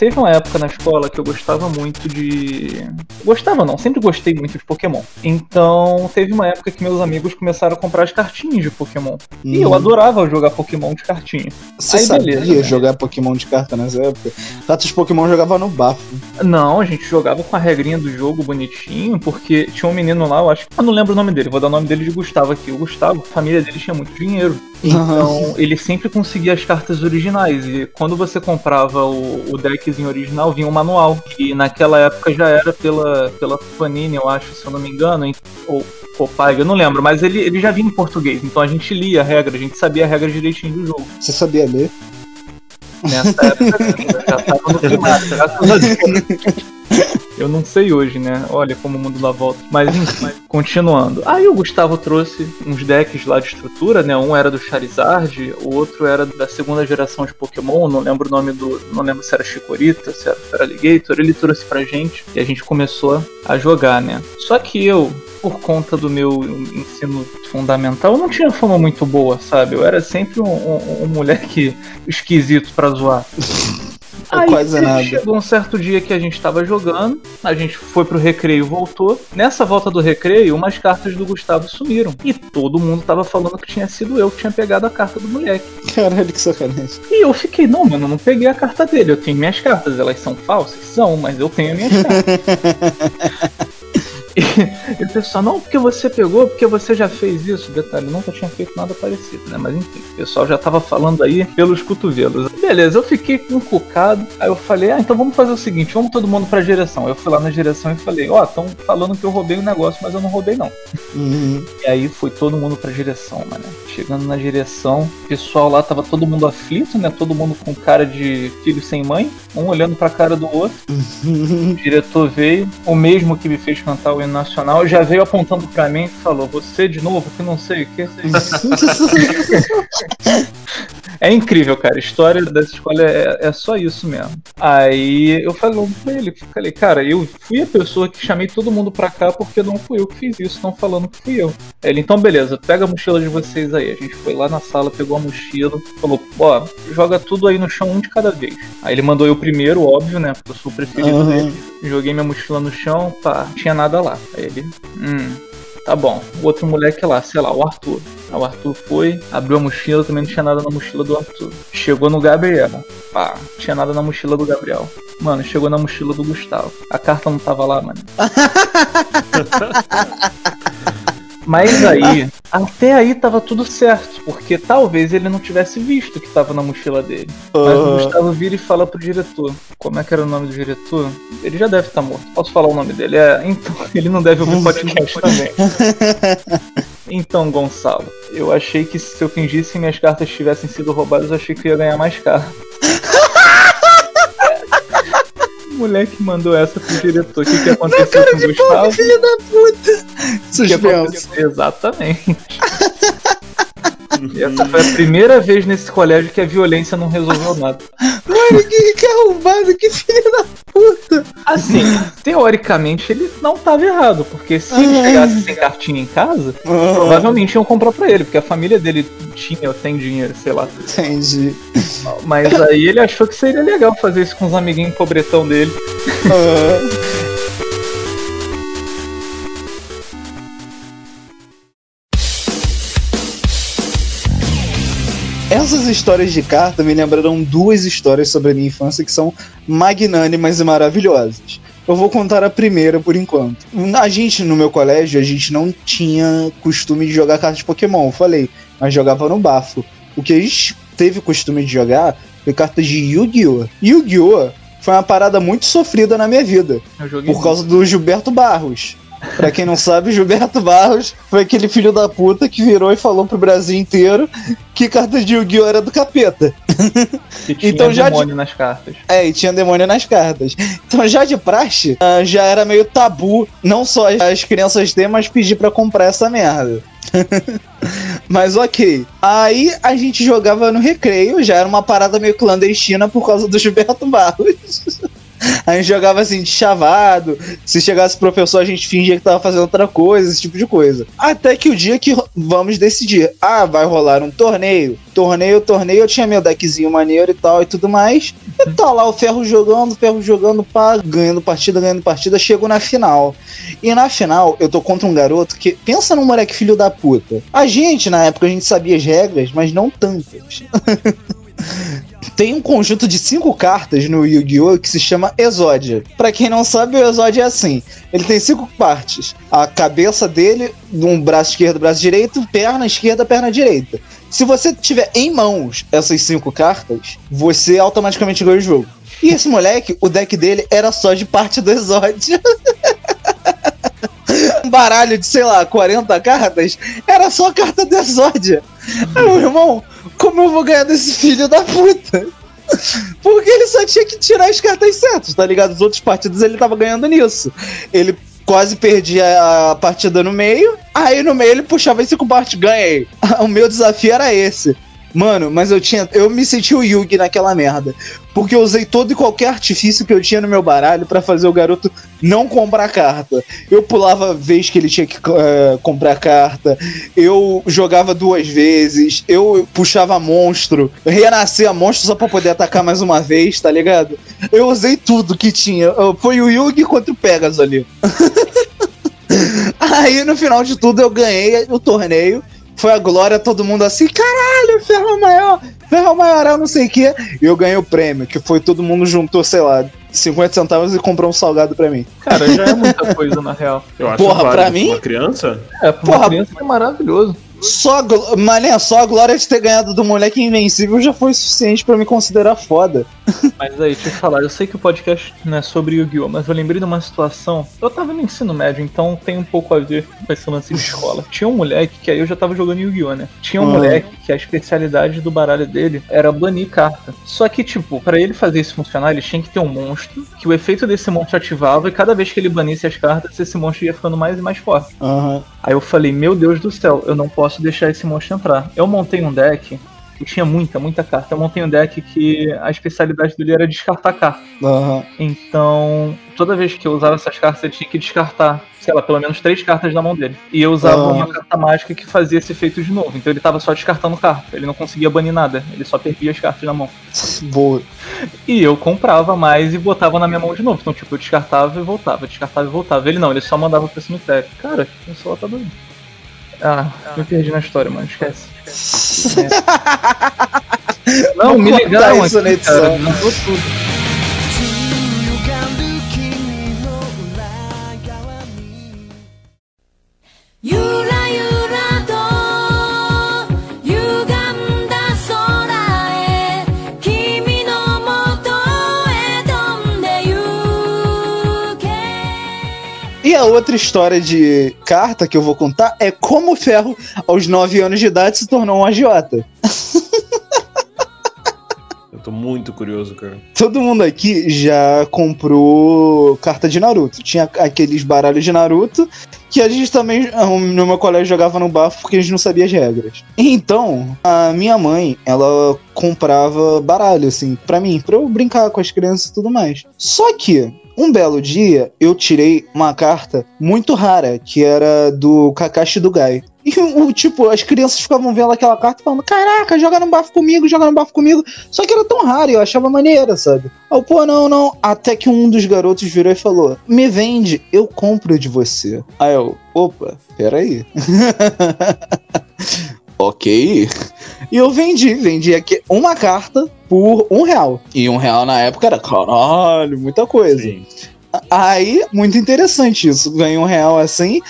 Teve uma época na escola que eu gostava muito de. Gostava não, sempre gostei muito de Pokémon. Então teve uma época que meus amigos começaram a comprar as cartinhas de Pokémon. E eu Hum. adorava jogar Pokémon de cartinha. Você Aí, sabia beleza, né? jogar Pokémon de carta nessa época? Tantos Pokémon jogava no bafo. Não, a gente jogava com a regrinha do jogo bonitinho, porque tinha um menino lá, eu acho que eu não lembro o nome dele, vou dar o nome dele de Gustavo aqui. O Gustavo, a família dele tinha muito dinheiro. Então ele sempre conseguia as cartas originais. E quando você comprava o, o deckzinho original, vinha um manual. E naquela época já era pela, pela Panini, eu acho, se eu não me engano, ou Copag, eu não lembro, mas ele, ele já vinha em português. Então a gente lia a regra, a gente sabia a regra direitinho do jogo. Você sabia ler? Nessa época já tava no primário, graças a Deus. Eu não sei hoje, né? Olha como o mundo dá volta. Mas enfim, continuando. Aí o Gustavo trouxe uns decks lá de estrutura, né? Um era do Charizard, o outro era da segunda geração de Pokémon, não lembro o nome do. Não lembro se era Chikorita, se era Feraligator. Ele trouxe pra gente e a gente começou a jogar, né? Só que eu, por conta do meu ensino fundamental, não tinha fama muito boa, sabe? Eu era sempre um, um- um moleque esquisito pra zoar. Ou quase nada. Chegou um certo dia que a gente tava jogando, a gente foi pro recreio e voltou. Nessa volta do recreio, umas cartas do Gustavo sumiram. E todo mundo tava falando que tinha sido eu que tinha pegado a carta do moleque. Caralho, que sacanagem. E eu fiquei, não, mano, eu não peguei a carta dele. Eu tenho minhas cartas, elas são falsas? São, mas eu tenho minhas cartas. E, e o pessoal, não, porque você pegou, porque você já fez isso. Detalhe, nunca tinha feito nada parecido, né? Mas enfim, o pessoal já tava falando aí pelos cotovelos. Beleza, eu fiquei encucado. Aí eu falei, ah, então vamos fazer o seguinte, vamos todo mundo pra direção. Eu fui lá na direção e falei, ó, estão falando que eu roubei o negócio, mas eu não roubei não. Uhum. E aí foi todo mundo pra direção, mano. Chegando na direção, o pessoal lá tava todo mundo aflito, né? Todo mundo com cara de filho sem mãe, um olhando pra cara do outro. O diretor veio, o mesmo que me fez cantar o hino nacional, já veio apontando pra mim e falou: Você de novo, que não sei o que. É incrível, cara. A história dessa escola é, é só isso mesmo. Aí eu falei pra ele, falei, cara, eu fui a pessoa que chamei todo mundo pra cá porque não fui eu que fiz isso, estão falando que fui eu. Ele, então beleza, pega a mochila de vocês aí. A gente foi lá na sala, pegou a mochila, falou, ó, joga tudo aí no chão, um de cada vez. Aí ele mandou eu primeiro, óbvio, né? Porque eu sou o preferido Aham. dele. Joguei minha mochila no chão, pá, não tinha nada lá. Aí ele, hum, tá bom. O outro moleque lá, sei lá, o Arthur. O Arthur foi, abriu a mochila, também não tinha nada na mochila do Arthur. Chegou no Gabriel, pá, não tinha nada na mochila do Gabriel. Mano, chegou na mochila do Gustavo. A carta não tava lá, mano. Mas aí, até aí tava tudo certo, porque talvez ele não tivesse visto que tava na mochila dele. Mas o Ah. Gustavo vira e fala pro diretor. Como é que era o nome do diretor? Ele já deve estar morto. Posso falar o nome dele? É, então, ele não deve ouvir podcast também. Então, Gonçalo, eu achei que se eu fingisse que minhas cartas tivessem sido roubadas, eu achei que eu ia ganhar mais cartas. Moleque mandou essa pro diretor. O que, que aconteceu com o Gustavo? Filho da puta! Que Suspenso. aconteceu? Exatamente. Essa foi a primeira vez nesse colégio que a violência não resolveu nada. Mano, que, que arrombado, que filho da puta! Assim, teoricamente ele não tava errado, porque se ele chegasse sem cartinha em casa, provavelmente iam comprar pra ele, porque a família dele tinha ou tem dinheiro, sei lá. Entendi. Mas aí ele achou que seria legal fazer isso com os amiguinhos pobretão dele. Histórias de carta me lembraram duas histórias sobre a minha infância que são magnânimas e maravilhosas. Eu vou contar a primeira por enquanto. A gente, no meu colégio, a gente não tinha costume de jogar cartas de Pokémon, eu falei, mas jogava no bafo. O que a gente teve costume de jogar foi cartas de Yu-Gi-Oh! Yu-Gi-Oh! foi uma parada muito sofrida na minha vida. Por causa do Gilberto Barros. Pra quem não sabe, Gilberto Barros foi aquele filho da puta que virou e falou pro Brasil inteiro que carta de Yu-Gi-Oh! era do capeta. que tinha então já de- demônio nas cartas. É, e tinha demônio nas cartas. Então já de praxe, ah, já era meio tabu, não só as crianças ter, mas pedir pra comprar essa merda. mas ok. Aí a gente jogava no recreio, já era uma parada meio clandestina por causa do Gilberto Barros. A gente jogava assim, de chavado. Se chegasse o professor, a gente fingia que tava fazendo outra coisa, esse tipo de coisa. Até que o dia que vamos decidir. Ah, vai rolar um torneio. Torneio, torneio, eu tinha meu deckzinho maneiro e tal e tudo mais. E tá lá o ferro jogando, ferro jogando, pá, ganhando partida, ganhando partida, chego na final. E na final, eu tô contra um garoto que. Pensa num moleque filho da puta. A gente, na época, a gente sabia as regras, mas não tantas. Tem um conjunto de cinco cartas no Yu-Gi-Oh! que se chama Exódia. Pra quem não sabe, o Exódia é assim: ele tem cinco partes. A cabeça dele, um braço esquerdo, braço direito, perna esquerda, perna direita. Se você tiver em mãos essas cinco cartas, você automaticamente ganha o jogo. E esse moleque, o deck dele era só de parte do Exódia. um baralho de, sei lá, 40 cartas, era só carta do Exódia. Aí, meu irmão, como eu vou ganhar desse filho da puta? Porque ele só tinha que tirar as cartas certas, tá ligado? Os outros partidos ele tava ganhando nisso. Ele quase perdia a partida no meio, aí no meio ele puxava esse combate, ganhei. O meu desafio era esse. Mano, mas eu tinha. Eu me senti o Yugi naquela merda. Porque eu usei todo e qualquer artifício que eu tinha no meu baralho pra fazer o garoto não comprar carta. Eu pulava a vez que ele tinha que eh, comprar carta. Eu jogava duas vezes. Eu puxava monstro. Renascia monstro só pra poder atacar mais uma vez, tá ligado? Eu usei tudo que tinha. Eu- Foi o Yugi contra o Pegasus ali. Aí no final de tudo eu ganhei o torneio. Foi a glória, todo mundo assim, caralho, ferro maior, ferro maior, não sei o quê. E eu ganhei o prêmio, que foi todo mundo juntou, sei lá, 50 centavos e comprou um salgado pra mim. Cara, já é muita coisa na real. Eu acho Porra, pra mim? Uma criança? É, pra Porra. uma criança é maravilhoso. Só, mané, só a glória de ter ganhado do moleque invencível já foi suficiente pra me considerar foda. Mas aí, deixa eu te falar, eu sei que o podcast não é sobre Yu-Gi-Oh!, mas eu lembrei de uma situação. Eu tava no ensino médio, então tem um pouco a ver com esse lance de escola. Tinha um moleque que aí eu já tava jogando Yu-Gi-Oh!, né? Tinha um Uhum. moleque que a especialidade do baralho dele era banir carta. Só que, tipo, pra ele fazer isso funcionar, ele tinha que ter um monstro, que o efeito desse monstro ativava, e cada vez que ele banisse as cartas, esse monstro ia ficando mais e mais forte. Aham. Aí eu falei, meu Deus do céu, eu não posso deixar esse monstro entrar. Eu montei um deck que tinha muita, muita carta. Eu montei um deck que a especialidade dele era descartar carta. Aham. Então, toda vez que eu usava essas cartas, eu tinha que descartar, sei lá, pelo menos três cartas da mão dele. E eu usava Ah. uma carta mágica que fazia esse efeito de novo. Então ele tava só descartando carta. Ele não conseguia banir nada. Ele só perdia as cartas na mão. Boa. E eu comprava mais e botava na minha mão de novo. Então, tipo, eu descartava e voltava, descartava e voltava. Ele não, ele só mandava pro cemitério. Cara, o celular tá doido. Ah, me perdi na história, mano, esquece. É. Não, Vou me ligaram isso aqui, na cara. edição. Mandou tudo. " a outra história de carta que eu vou contar é como o Ferro, aos 9 anos de idade, se tornou um agiota. Eu tô muito curioso, cara. Todo mundo aqui já comprou carta de Naruto. Tinha aqueles baralhos de Naruto que a gente também, no meu colégio, jogava no bafo porque a gente não sabia as regras. Então, a minha mãe, ela comprava baralho, assim, pra mim, pra eu brincar com as crianças e tudo mais. Só que, um belo dia, eu tirei uma carta muito rara, que era do Kakashi do Gai. E, o tipo, as crianças ficavam vendo aquela carta falando: Caraca, joga no bafo comigo, joga no bafo comigo. Só que era tão raro, e eu achava maneira, sabe? Eu, pô, não, não. Até que um dos garotos virou e falou: Me vende, eu compro de você. Aí eu, opa, peraí. ok. E eu vendi, vendi aqui uma carta por um real. E um real na época era caralho, muita coisa. Sim. Aí, muito interessante isso. Ganhei um real assim.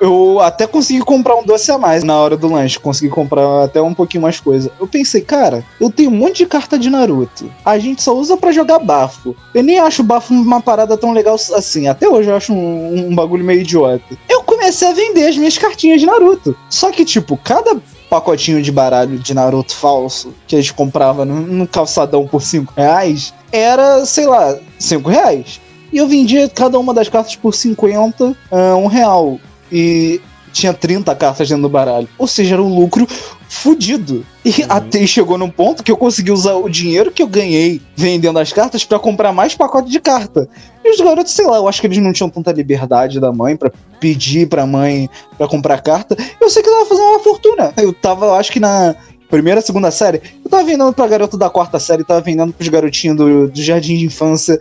Eu até consegui comprar um doce a mais na hora do lanche. Consegui comprar até um pouquinho mais coisa. Eu pensei, cara, eu tenho um monte de carta de Naruto. A gente só usa pra jogar bafo. Eu nem acho bafo uma parada tão legal assim. Até hoje eu acho um, um bagulho meio idiota. Eu comecei a vender as minhas cartinhas de Naruto. Só que, tipo, cada pacotinho de baralho de Naruto falso que a gente comprava no, no calçadão por 5 reais era, sei lá, 5 reais. E eu vendia cada uma das cartas por 50, ah, um real. E tinha 30 cartas dentro do baralho. Ou seja, era um lucro fudido. E até chegou num ponto que eu consegui usar o dinheiro que eu ganhei vendendo as cartas pra comprar mais pacote de carta. E os garotos, sei lá, eu acho que eles não tinham tanta liberdade da mãe pra pedir pra mãe pra comprar carta. Eu sei que eu tava fazendo uma fortuna. Eu tava, eu acho que na primeira, segunda série, eu tava vendendo pra garoto da quarta série, tava vendendo pros garotinhos do, do jardim de infância.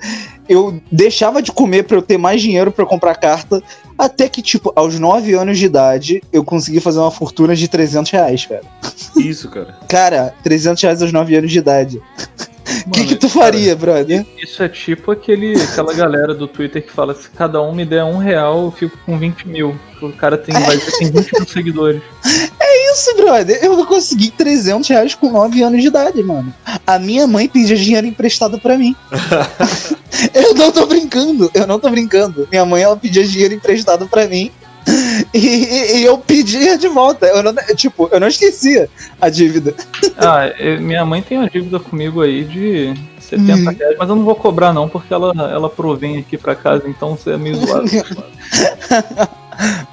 Eu deixava de comer pra eu ter mais dinheiro pra comprar carta. Até que, tipo, aos 9 anos de idade, eu consegui fazer uma fortuna de 300 reais, cara. Isso, cara. Cara, 300 reais aos 9 anos de idade. O que, que tu cara, faria, brother? Isso é tipo aquele, aquela galera do Twitter que fala: se cada um me der um real, eu fico com 20 mil. O cara tem, vai ter tem 20 mil seguidores. Isso, brother. Eu consegui 300 reais com 9 anos de idade, mano. A minha mãe pedia dinheiro emprestado pra mim. eu não tô brincando, eu não tô brincando. Minha mãe, ela pedia dinheiro emprestado pra mim. E, e- e eu pedia de volta. Eu não, tipo, eu não esquecia a dívida. Ah, minha mãe tem uma dívida comigo aí de 70 Hum. reais, mas eu não vou cobrar não, porque ela, ela provém aqui pra casa, então você é meio zoado.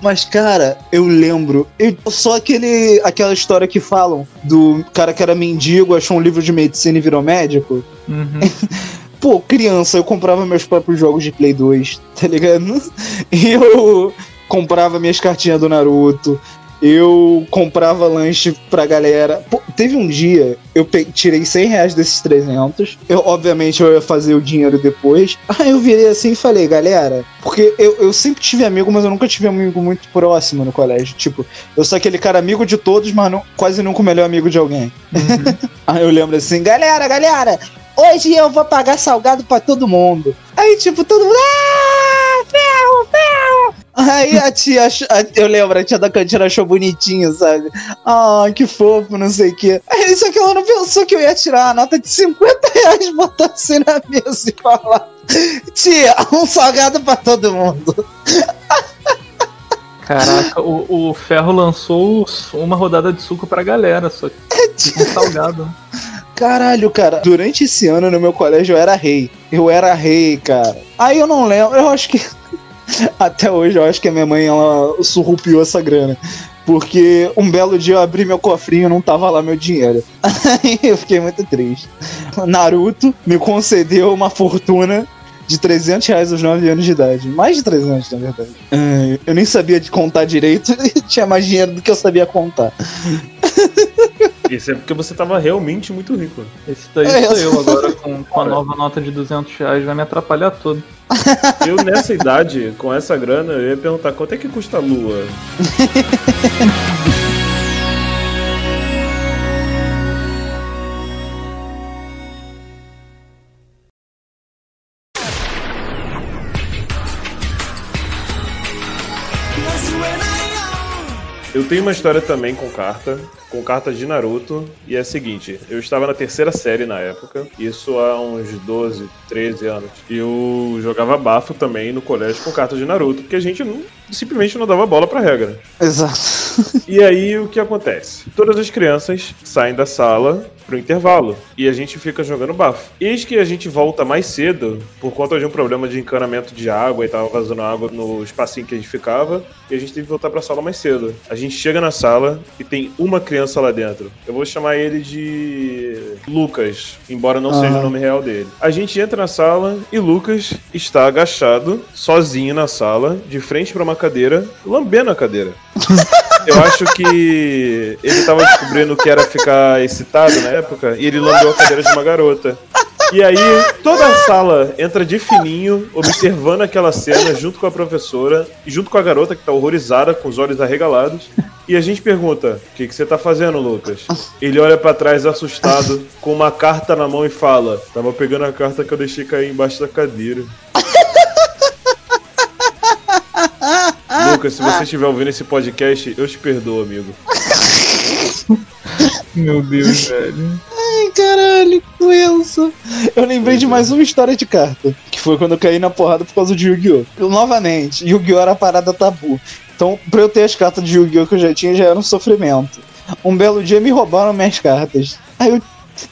Mas, cara, eu lembro. Eu, só aquele, aquela história que falam do cara que era mendigo, achou um livro de medicina e virou médico. Uhum. Pô, criança, eu comprava meus próprios jogos de Play 2, tá ligado? Eu comprava minhas cartinhas do Naruto. Eu comprava lanche pra galera. Pô, teve um dia, eu tirei 100 reais desses 300. Eu, obviamente, eu ia fazer o dinheiro depois. Aí eu virei assim e falei, galera. Porque eu, eu sempre tive amigo, mas eu nunca tive amigo muito próximo no colégio. Tipo, eu sou aquele cara amigo de todos, mas não- quase nunca o melhor amigo de alguém. Aí eu lembro assim, galera, galera, hoje eu vou pagar salgado pra todo mundo. Aí, tipo, todo mundo. Ah, ferro, ferro! Aí a tia, a- eu lembro, a tia da cantina achou bonitinho, sabe? Ah, que fofo, não sei o quê. Aí, só que ela não pensou que eu ia tirar uma nota de 50 reais, botar assim na mesa e falar: Tia, um salgado pra todo mundo. Caraca, o, o Ferro lançou uma rodada de suco pra galera, só que um salgado. Caralho, cara. Durante esse ano no meu colégio eu era rei. Eu era rei, cara. Aí eu não lembro, eu acho que. Até hoje eu acho que a minha mãe ela surrupiou essa grana. Porque um belo dia eu abri meu cofrinho e não tava lá meu dinheiro. Aí eu fiquei muito triste. Naruto me concedeu uma fortuna de 300 reais aos 9 anos de idade. Mais de 300, na verdade. Eu nem sabia de contar direito e tinha mais dinheiro do que eu sabia contar. Isso é porque você tava realmente muito rico. Esse daí É, sou eu- agora com, com a nova nota de 200 reais, vai me atrapalhar todo. Eu, nessa idade, com essa grana, eu ia perguntar quanto é que custa a lua? tenho uma história também com carta, com cartas de Naruto, e é a seguinte, eu estava na terceira série na época, isso há uns 12, 13 anos. E eu jogava bafo também no colégio com cartas de Naruto, porque a gente não- simplesmente não dava bola pra regra. Exato. E aí o que acontece? Todas as crianças saem da sala pro intervalo e a gente fica jogando bafo. Eis que a gente volta mais cedo por conta de um problema de encanamento de água e tava vazando água no espacinho que a gente ficava e a gente teve que voltar pra sala mais cedo. A gente chega na sala e tem uma criança lá dentro. Eu vou chamar ele de Lucas, embora não seja o nome real dele. A gente entra na sala e Lucas está agachado, sozinho na sala, de frente pra uma cadeira, lambendo a cadeira. Eu acho que ele tava descobrindo o que era ficar excitado na época e ele lambeu a cadeira de uma garota. E aí toda a sala entra de fininho, observando aquela cena junto com a professora e junto com a garota que tá horrorizada, com os olhos arregalados. E a gente pergunta: O que, você tá fazendo, Lucas? Ele olha pra trás assustado, com uma carta na mão e fala: Tava pegando a carta que eu deixei cair embaixo da cadeira. Lucas, se você estiver ouvindo esse podcast, eu te perdoo, amigo. Meu Deus, velho. Ai, caralho, que doença. Eu lembrei de mais uma história de carta. Que foi quando eu caí na porrada por causa de Yu-Gi-Oh! Novamente, Yu-Gi-Oh! era a parada tabu. Então, pra eu ter as cartas de Yu-Gi-Oh! que eu já tinha, já era um sofrimento. Um belo dia me roubaram minhas cartas. Aí eu,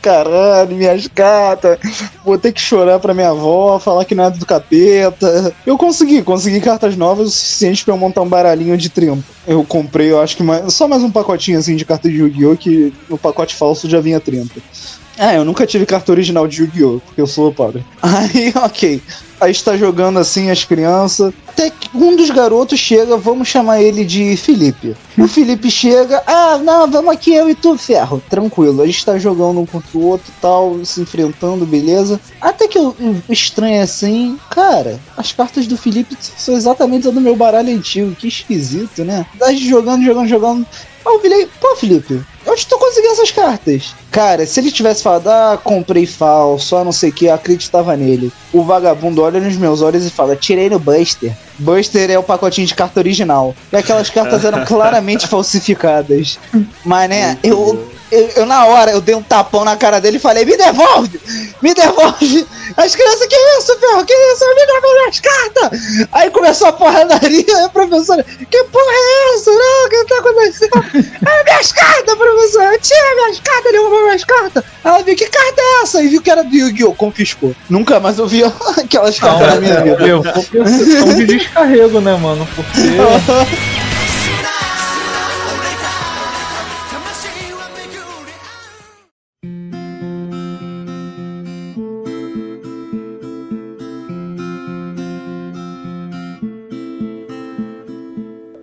caralho, minhas cartas. Vou ter que chorar pra minha avó, falar que não é do capeta. Eu consegui, consegui cartas novas o suficiente pra eu montar um baralhinho de 30. Eu comprei, eu acho que mais, só mais um pacotinho assim de carta de Yu-Gi-Oh! que no pacote falso já vinha 30. É, eu nunca tive carta original de Yu-Gi-Oh! porque eu sou pobre. Aí, ok. Aí está jogando assim as crianças. Até que um dos garotos chega, vamos chamar ele de Felipe. O Felipe chega, ah, não, vamos aqui, eu e tu, ferro. Tranquilo, a gente tá jogando um contra o outro tal, se enfrentando, beleza. Até que o estranho assim, cara, as cartas do Felipe são exatamente do meu baralho antigo, que esquisito, né? A gente jogando, jogando, jogando. Aí eu virei, pô, Felipe, onde tu conseguiu essas cartas? Cara, se ele tivesse falado, ah, comprei falso, ah, não sei o que, eu acreditava nele. O vagabundo olha nos meus olhos e fala, tirei no Buster. Buster é o pacotinho de carta original. E aquelas cartas eram claramente falsificadas. Mas, né, eu, eu, eu, na hora, eu dei um tapão na cara dele e falei, me devolve! Me devolve! As crianças, que isso, ferro? Que isso? Liga pra minhas cartas! Aí começou a porradaria, aí a professora, que porra é essa? Não, o que tá acontecendo? É minhas cartas, professora! Tira minhas cartas, derrubou minhas cartas! Ela viu, que carta é essa? E viu que era do Yu-Gi-Oh! Confiscou. Nunca mais eu vi aquelas cartas na minha vida. Eu vou por sessão de descarrego, né, mano? Porque.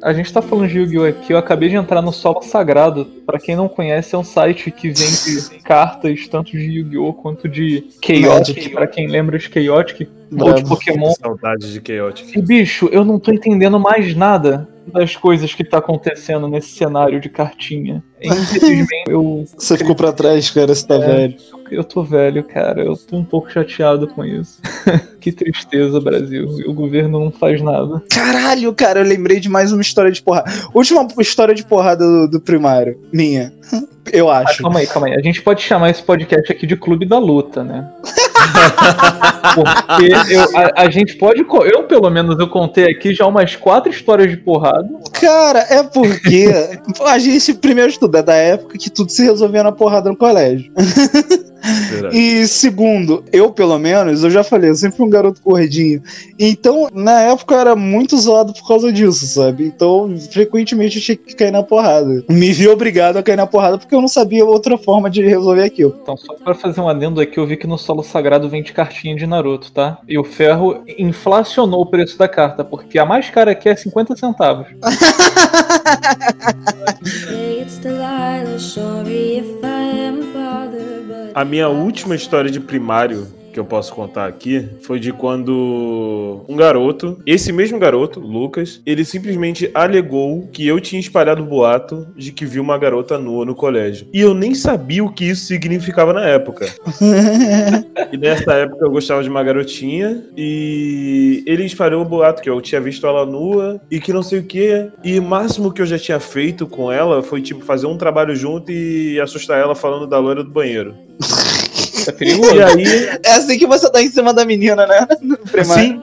A gente tá falando de Yu-Gi-Oh! aqui, eu acabei de entrar no Solo Sagrado. Pra quem não conhece, é um site que vende cartas tanto de Yu-Gi-Oh! quanto de Chaotic. Pra quem lembra de Chaotic, ou de Pokémon. Saudade de Chaotic. E bicho, eu não tô entendendo mais nada das coisas que tá acontecendo nesse cenário de cartinha. Infelizmente, eu, Você ficou pra trás, cara, você tá É. velho. eu tô velho, cara. Eu tô um pouco chateado com isso. que tristeza, Brasil. O governo não faz nada. Caralho, cara, eu lembrei de mais uma história de porrada. Última história de porrada do, do primário, minha. Eu Ah, acho. calma aí, calma aí. A gente pode chamar esse podcast aqui de Clube da Luta, né? Porque eu- a, a gente pode. Eu, pelo menos, eu contei aqui já umas quatro histórias de porrada. Cara, é porque a gente primeiro estuda é da época que tudo se resolvia na porrada no colégio. Verdade. E segundo, eu pelo menos, eu já falei, eu sempre fui um garoto gordinho. Então, na época eu era muito zoado por causa disso, sabe? Então, frequentemente eu tinha que cair na porrada. Me vi obrigado a cair na porrada porque eu não sabia outra forma de resolver aquilo. Então, só pra fazer um adendo aqui, eu vi que no solo sagrado vende cartinha de Naruto, tá? E o ferro inflacionou o preço da carta, porque a mais cara aqui é 50 centavos. A minha última história de primário que eu posso contar aqui foi de quando um garoto, esse mesmo garoto, Lucas, ele simplesmente alegou que eu tinha espalhado o boato de que viu uma garota nua no colégio. E eu nem sabia o que isso significava na época. E nessa época eu gostava de uma garotinha e ele espalhou o boato que eu tinha visto ela nua e que não sei o que. E o máximo que eu já tinha feito com ela foi tipo fazer um trabalho junto e assustar ela falando da loira do banheiro. É perigoso. E aí, É assim que você tá em cima da menina, né? No primário. sim.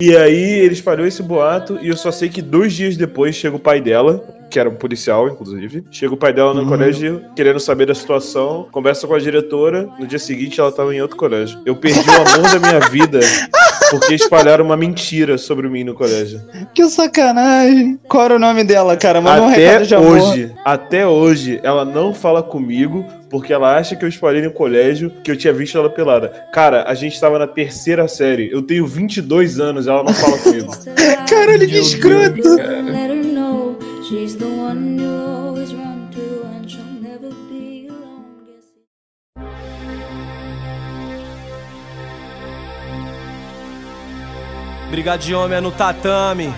E aí ele espalhou esse boato e eu só sei que dois dias depois chega o pai dela, que era um policial, inclusive. Chega o pai dela no Uhum. colégio querendo saber da situação, conversa com a diretora. No dia seguinte ela tava em outro colégio. Eu perdi o amor da minha vida porque espalharam uma mentira sobre mim no colégio. Que sacanagem. Qual era o nome dela, cara? Manda um até recado de amor. hoje, até hoje, ela não fala comigo porque ela acha que eu espalhei no colégio que eu tinha visto ela pelada. Cara, a gente tava na terceira série. Eu tenho 22 anos, ela não fala comigo. Caralho, que escroto. Let her Briga de homem é no tatame.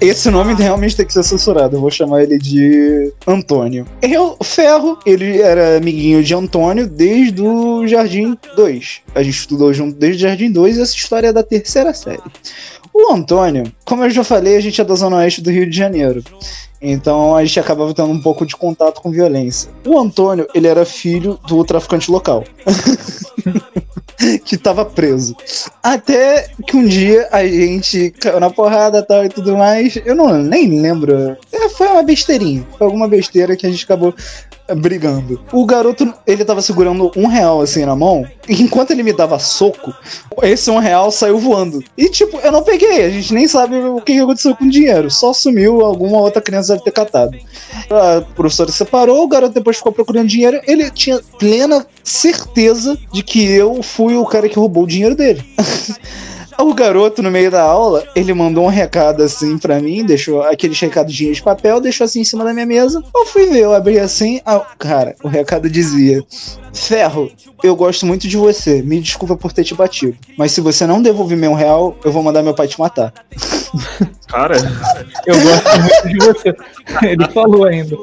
Esse nome realmente tem que ser censurado. Eu vou chamar ele de Antônio. Eu, Ferro, ele era amiguinho de Antônio desde o Jardim 2. A gente estudou junto desde o Jardim 2 e essa história é da terceira série. O Antônio, como eu já falei, a gente é da Zona Oeste do Rio de Janeiro. Então a gente acabava tendo um pouco de contato com violência. O Antônio, ele era filho do traficante local. que tava preso. Até que um dia a gente caiu na porrada tal e tudo mais. Eu não nem lembro. É, foi uma besteirinha. Foi alguma besteira que a gente acabou brigando. O garoto, ele tava segurando um real assim na mão. E enquanto ele me dava soco, esse um real saiu voando. E tipo, eu não peguei. A gente nem sabe o que aconteceu com o dinheiro. Só sumiu, alguma outra criança deve ter catado. A professora separou, o garoto depois ficou procurando dinheiro. Ele tinha plena certeza de que eu fui o cara que roubou o dinheiro dele. O garoto, no meio da aula, ele mandou um recado assim pra mim, deixou aqueles recadinhos de papel, deixou assim em cima da minha mesa. Eu fui ver, eu abri assim, ah, cara, o recado dizia: Ferro, eu gosto muito de você, me desculpa por ter te batido, mas se você não devolver meu real, eu vou mandar meu pai te matar. Cara, Eu gosto muito de você. Ele falou ainda.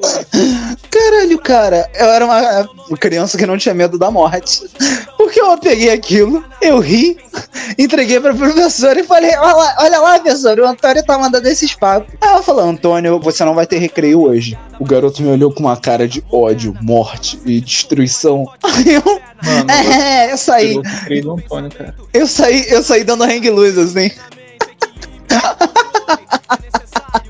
Caralho, cara, eu era uma criança que não tinha medo da morte. Porque eu peguei aquilo, eu ri, entreguei pra professora e falei: olha lá, olha lá, professor, o Antônio tá mandando esses papos. Aí ela falou: Antônio, você não vai ter recreio hoje. O garoto me olhou com uma cara de ódio, morte e destruição. Aí eu Mano, É, eu saí. eu Antônio, cara. Eu saí, eu saí dando hang loose, assim.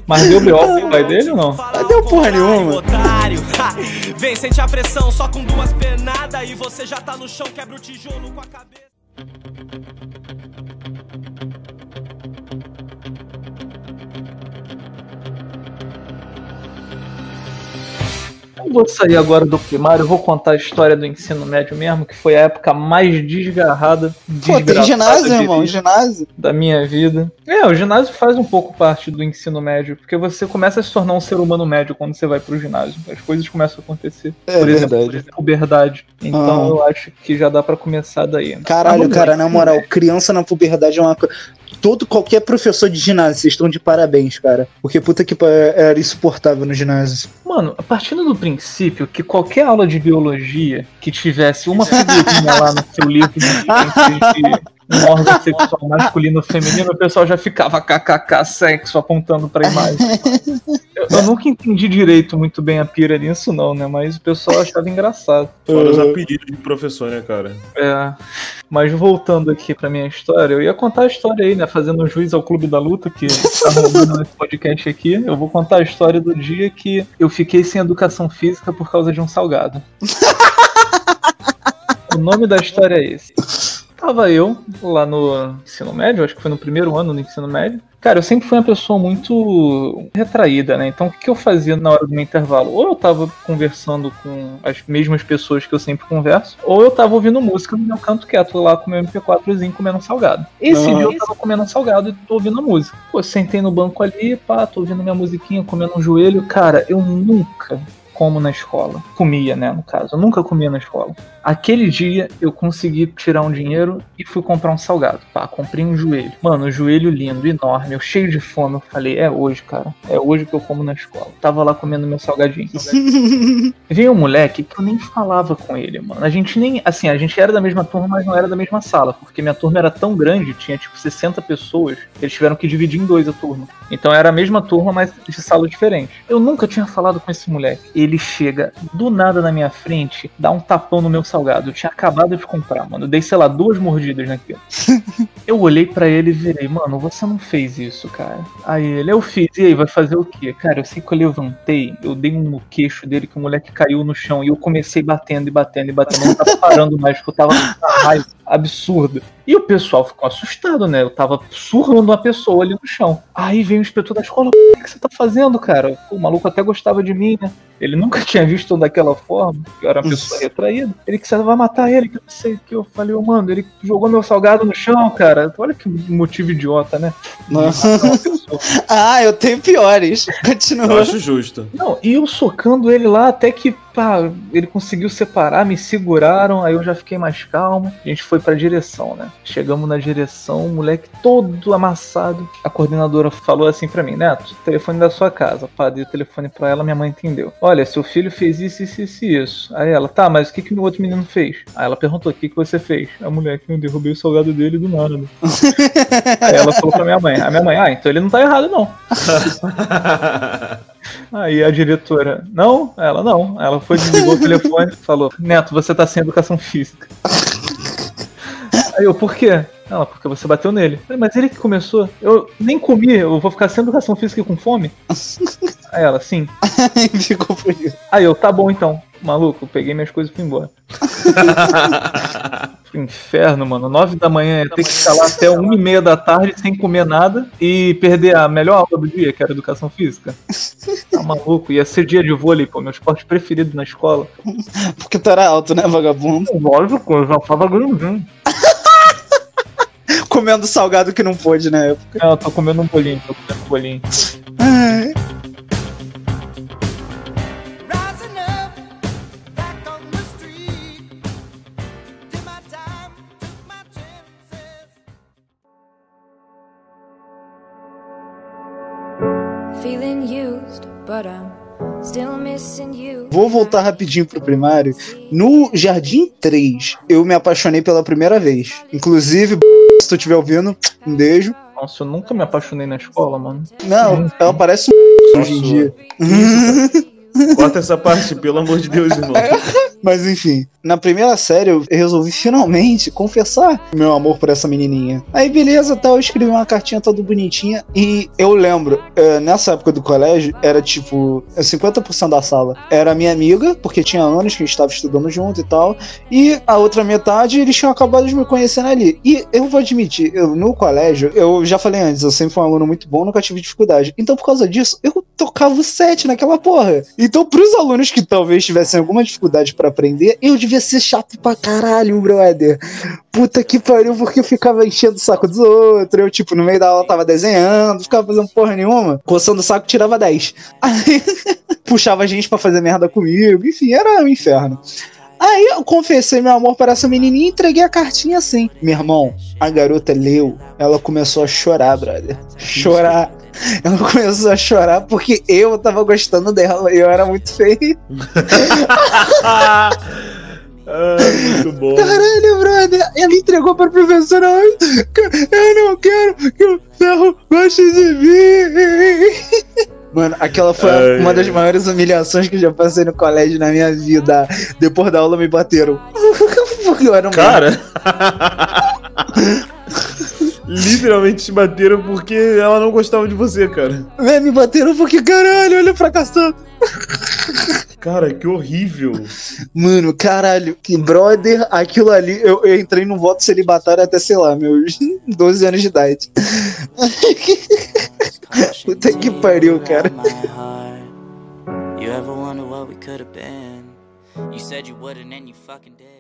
Mas deu B.O. com o pai dele ou não? Não deu porra nenhuma. Otário, ha. Vem, sente a pressão só com duas penadas e você já tá no chão, quebra o tijolo com a cabeça. Vou sair agora do primário, vou contar a história do ensino médio mesmo, que foi a época mais desgarrada, Pô, tem ginásio, irmão, ginásio. da minha vida. É, o ginásio faz um pouco parte do ensino médio, porque você começa a se tornar um ser humano médio quando você vai pro ginásio. As coisas começam a acontecer. É por exemplo, verdade. por exemplo, puberdade. Então Ah. eu acho que já dá pra começar daí. né? Caralho, vamos cara, na moral, criança na puberdade é uma coisa. Todo, qualquer professor de ginásio, vocês estão de parabéns, cara. Porque puta que era insuportável no ginásio. Mano, partindo do princípio que qualquer aula de biologia que tivesse uma figurinha lá no seu livro de um órgão sexual masculino ou feminino, o pessoal já ficava kkk sexo apontando pra imagem. Eu, eu nunca entendi direito muito bem a pira nisso, não, né? Mas o pessoal achava engraçado. Fora os apelidos de professor, né, cara? É, mas voltando aqui pra minha história, eu ia contar a história aí, né? Fazendo um juiz ao Clube da Luta, que tá rolando nesse podcast aqui. Eu vou contar a história do dia que eu fiquei sem educação física por causa de um salgado. o nome da história é esse. Tava eu lá no ensino médio, acho que foi no primeiro ano do ensino médio. Cara, eu sempre fui uma pessoa muito retraída, né? Então o que eu fazia na hora do meu intervalo? Ou eu tava conversando com as mesmas pessoas que eu sempre converso, ou eu tava ouvindo música no meu canto quieto lá com o meu MP4zinho comendo um salgado. Esse dia eu tava comendo um salgado e tô ouvindo a música. Pô, sentei no banco ali, pá, tô ouvindo minha musiquinha, comendo um joelho. Cara, eu nunca como na escola. Comia, né, no caso. Eu nunca comia na escola. Aquele dia eu consegui tirar um dinheiro e fui comprar um salgado. Pá, comprei um joelho. Mano, um joelho lindo, enorme, eu cheio de fome. Eu falei, é hoje, cara. É hoje que eu como na escola. Tava lá comendo meu salgadinho. Veio um moleque que eu nem falava com ele, mano. A gente nem. Assim, a gente era da mesma turma, mas não era da mesma sala. Porque minha turma era tão grande, tinha tipo 60 pessoas, eles tiveram que dividir em dois a turma. Então era a mesma turma, mas de sala diferente. Eu nunca tinha falado com esse moleque. Ele chega do nada na minha frente, dá um tapão no meu salgado. Eu tinha acabado de comprar, mano. Eu dei, sei lá, duas mordidas naquilo. Eu olhei pra ele e virei, mano, você não fez isso, cara. Aí ele, eu fiz. E aí, vai fazer o quê? Cara, eu sei que eu levantei, eu dei um no queixo dele que o moleque caiu no chão e eu comecei batendo e batendo e batendo. Eu não tava parando mais, porque eu tava com raiva absurda. E o pessoal ficou assustado, né? Eu tava surrando uma pessoa ali no chão. Aí veio o inspetor da escola, o que você tá fazendo, cara? Pô, o maluco até gostava de mim, né? Ele nunca tinha visto eu daquela forma, que eu era uma pessoa retraída. Ele que você vai matar ele, que eu não sei o que. Eu falei, ô, mano, ele jogou meu salgado no chão, cara. Olha que motivo idiota, né? Nossa. Ah, eu tenho piores. Eu Continua. acho justo. Não, e eu socando ele lá até que, pá, ele conseguiu separar, me seguraram, aí eu já fiquei mais calmo. A gente foi pra direção, né? Chegamos na direção, o moleque todo amassado. A coordenadora falou assim pra mim, Neto, telefone da sua casa. Pá, dei o telefone pra ela, minha mãe entendeu. Olha, seu filho fez isso, isso, isso e isso. Aí ela, tá, mas o que, que o outro menino fez? Aí ela perguntou, o que, que você fez? A mulher, que eu derrubei o salgado dele do nada. Aí ela falou pra minha mãe, a minha mãe, ah, então ele não tá errado não. Aí a diretora, não? Ela, não. Ela foi, desligou o telefone e falou, Neto, você tá sem educação física. Aí eu, por quê? Ela, porque você bateu nele. Falei, mas ele que começou. Eu nem comi, eu vou ficar sem educação física e com fome? Aí ela, sim. Ficou por isso. Aí eu, tá bom então. Maluco, peguei minhas coisas e fui embora. Inferno, mano. Nove da manhã, ia ter que ficar lá até uma e meia da tarde sem comer nada e perder a melhor aula do dia, que era educação física. Tá maluco? Ia ser dia de vôlei, pô, meu esporte preferido na escola. Porque tu era alto, né, vagabundo? Lógico, eu já tava grandinho. Comendo salgado que não pôde na época. Não, eu tô comendo um bolinho, tô comendo um bolinho. Ai. Feeling used, but I'm. Vou voltar rapidinho pro primário. No Jardim 3, eu me apaixonei pela primeira vez. Inclusive, se tu estiver ouvindo, um beijo. Nossa, eu nunca me apaixonei na escola, mano. Não, ela parece um hoje em dia. Corta essa parte, pelo amor de Deus, irmão. Mas enfim, na primeira série eu resolvi finalmente confessar meu amor por essa menininha. Aí beleza, tal, eu escrevi uma cartinha toda bonitinha e eu lembro, eh, nessa época do colégio, era tipo 50% da sala era minha amiga, porque tinha anos que a gente estava estudando junto e tal, e a outra metade eles tinham acabado de me conhecendo ali. E eu vou admitir, eu, no colégio, eu já falei antes, eu sempre fui um aluno muito bom, nunca tive dificuldade. Então por causa disso, eu tocava o set naquela porra. Então pros alunos que talvez tivessem alguma dificuldade pra aprender, eu devia ser chato pra caralho, brother. Puta que pariu, porque eu ficava enchendo o saco dos outros. Eu, tipo, no meio da aula tava desenhando, ficava fazendo porra nenhuma. Coçando o saco, tirava 10. Aí puxava a gente pra fazer merda comigo. Enfim, era um inferno. Aí eu confessei meu amor para essa menininha e entreguei a cartinha assim. Meu irmão, a garota leu, ela começou a chorar, brother. Chorar. Ela começou a chorar porque eu tava gostando dela e eu era muito feio. ah, muito bom. Caralho, brother, ela entregou pra professora. "Ai, Eu não quero que o ferro goste de mim. Mano, aquela foi Ai, uma das ai. maiores humilhações que eu já passei no colégio na minha vida. Depois da aula me bateram. Porque eu era um Cara. Literalmente te bateram porque ela não gostava de você, cara. Véi, me bateram porque, caralho, olha fracassado. Cara, que horrível. Mano, caralho, que brother, aquilo ali, eu, eu entrei num voto celibatário até, sei lá, meus 12 anos de idade. Puta que pariu, cara. You ever wonder what we could have been? You said you wouldn't and you fucking did.